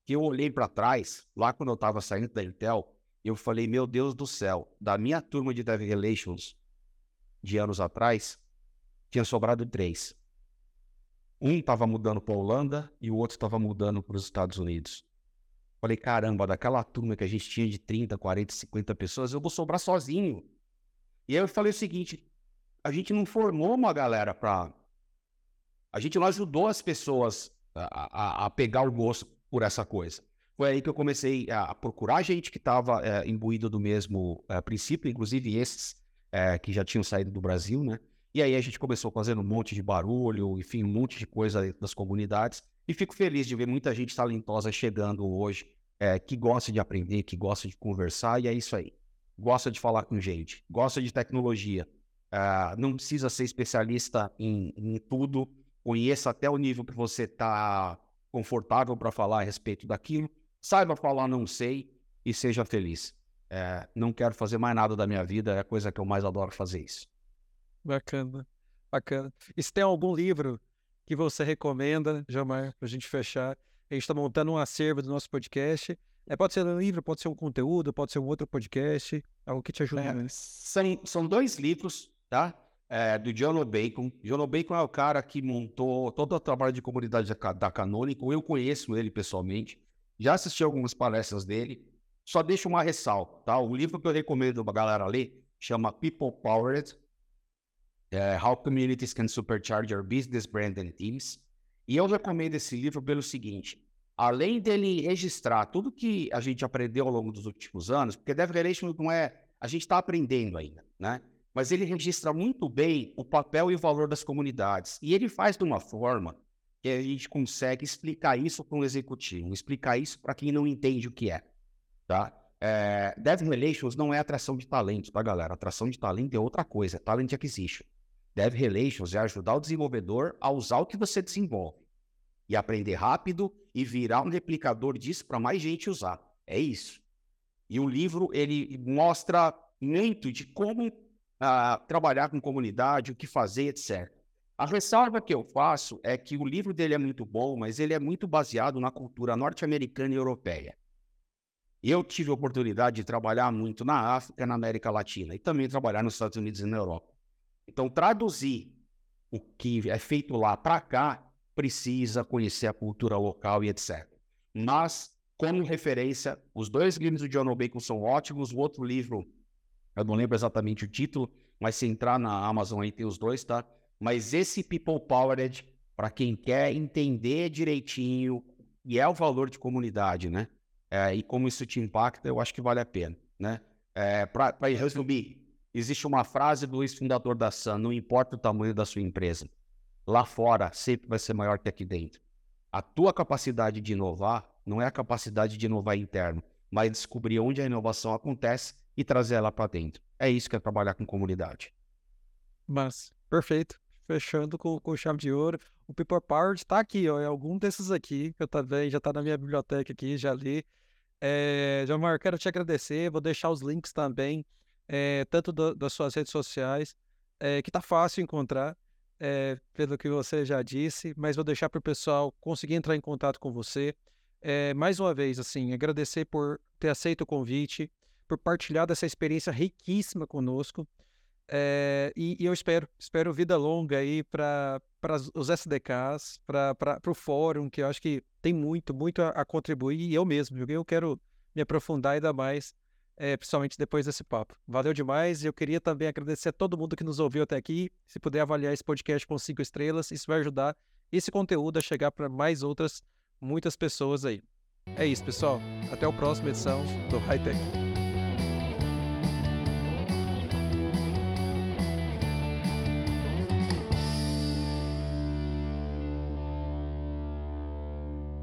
que eu olhei para trás, lá quando eu estava saindo da Intel, eu falei, meu Deus do céu, da minha turma de Dev Relations de anos atrás, tinha sobrado três. Um estava mudando para a Holanda e o outro estava mudando para os Estados Unidos. Falei, caramba, daquela turma que a gente tinha de 30, 40, 50 pessoas, eu vou sobrar sozinho. E aí eu falei o seguinte: a gente não formou uma galera para. A gente não ajudou as pessoas a, a, a, pegar o gosto por essa coisa. Foi aí que eu comecei a procurar gente que estava é, imbuído do mesmo é, princípio, inclusive esses é, que já tinham saído do Brasil, né? E aí a gente começou fazendo um monte de barulho, enfim, um monte de coisa das comunidades. E fico feliz de ver muita gente talentosa chegando hoje, é, que gosta de aprender, que gosta de conversar, e é isso aí. Gosta de falar com gente, gosta de tecnologia. Uh, não precisa ser especialista em, em, tudo, conheça até o nível que você está confortável para falar a respeito daquilo, saiba falar não sei e seja feliz. É, não quero fazer mais nada da minha vida, é a coisa que eu mais adoro fazer isso. Bacana, bacana. E se tem algum livro que você recomenda, Jamar, para a gente fechar? A gente está montando um acervo do nosso podcast. É, pode ser um livro, pode ser um conteúdo, pode ser um outro podcast, algo que te ajude. É, são, são dois livros, tá? É, do John Bacon. John Bacon é o cara que montou todo o trabalho de comunidade da, da Canonical. Eu conheço ele pessoalmente. Já assisti algumas palestras dele. Só deixo uma ressalva, tá? O livro que eu recomendo pra galera ler chama People Powered é, How Communities Can Supercharge Your Business, Brand and Teams. E eu recomendo esse livro pelo seguinte: além dele registrar tudo que a gente aprendeu ao longo dos últimos anos, porque Dev Relation não é. A gente está aprendendo ainda, né? Mas ele registra muito bem o papel e o valor das comunidades. E ele faz de uma forma que a gente consegue explicar isso para um executivo, explicar isso para quem não entende o que é. Tá? É, Dev Relations não é atração de talento, tá, galera? Atração de talento é outra coisa, é talent acquisition. Dev Relations é ajudar o desenvolvedor a usar o que você desenvolve e aprender rápido e virar um replicador disso para mais gente usar. É isso. E o livro ele mostra muito de como uh, trabalhar com comunidade, o que fazer, etc. A ressalva que eu faço é que o livro dele é muito bom, mas ele é muito baseado na cultura norte-americana e europeia. Eu tive a oportunidade de trabalhar muito na África, na América Latina e também trabalhar nos Estados Unidos e na Europa. Então, traduzir o que é feito lá para cá precisa conhecer a cultura local e etc. Mas, como referência, os dois livros do John Bacon são ótimos. O outro livro, eu não lembro exatamente o título, mas se entrar na Amazon aí tem os dois, tá? Mas esse People Powered, para quem quer entender direitinho, e é o valor de comunidade, né? É, e como isso te impacta, eu acho que vale a pena, né? É, para resumir, Existe uma frase do ex-fundador da Sun: não importa o tamanho da sua empresa, lá fora sempre vai ser maior que aqui dentro. A tua capacidade de inovar não é a capacidade de inovar interno, mas descobrir onde a inovação acontece e trazer ela para dentro. É isso que é trabalhar com comunidade. Mas, perfeito. Fechando com, com chave de ouro. O People Power está aqui, ó. É algum desses aqui que eu também já está na minha biblioteca aqui, já li. É, Jamar, quero te agradecer. Vou deixar os links também é, tanto do, das suas redes sociais, é, que tá fácil encontrar, é, pelo que você já disse, mas vou deixar para o pessoal conseguir entrar em contato com você. mais uma vez, assim, agradecer por ter aceito o convite, por partilhar dessa experiência riquíssima conosco. É, e, e, eu espero, espero vida longa aí para os SDKs, para o fórum, que eu acho que tem muito, muito a, a, contribuir, e eu mesmo, eu quero me aprofundar ainda mais é, principalmente depois desse papo. Valeu demais. Eu queria também agradecer a todo mundo que nos ouviu até aqui. Se puder avaliar esse podcast com cinco estrelas, isso vai ajudar esse conteúdo a chegar para mais outras, muitas pessoas aí. É isso, pessoal. Até a próxima edição do High Tech.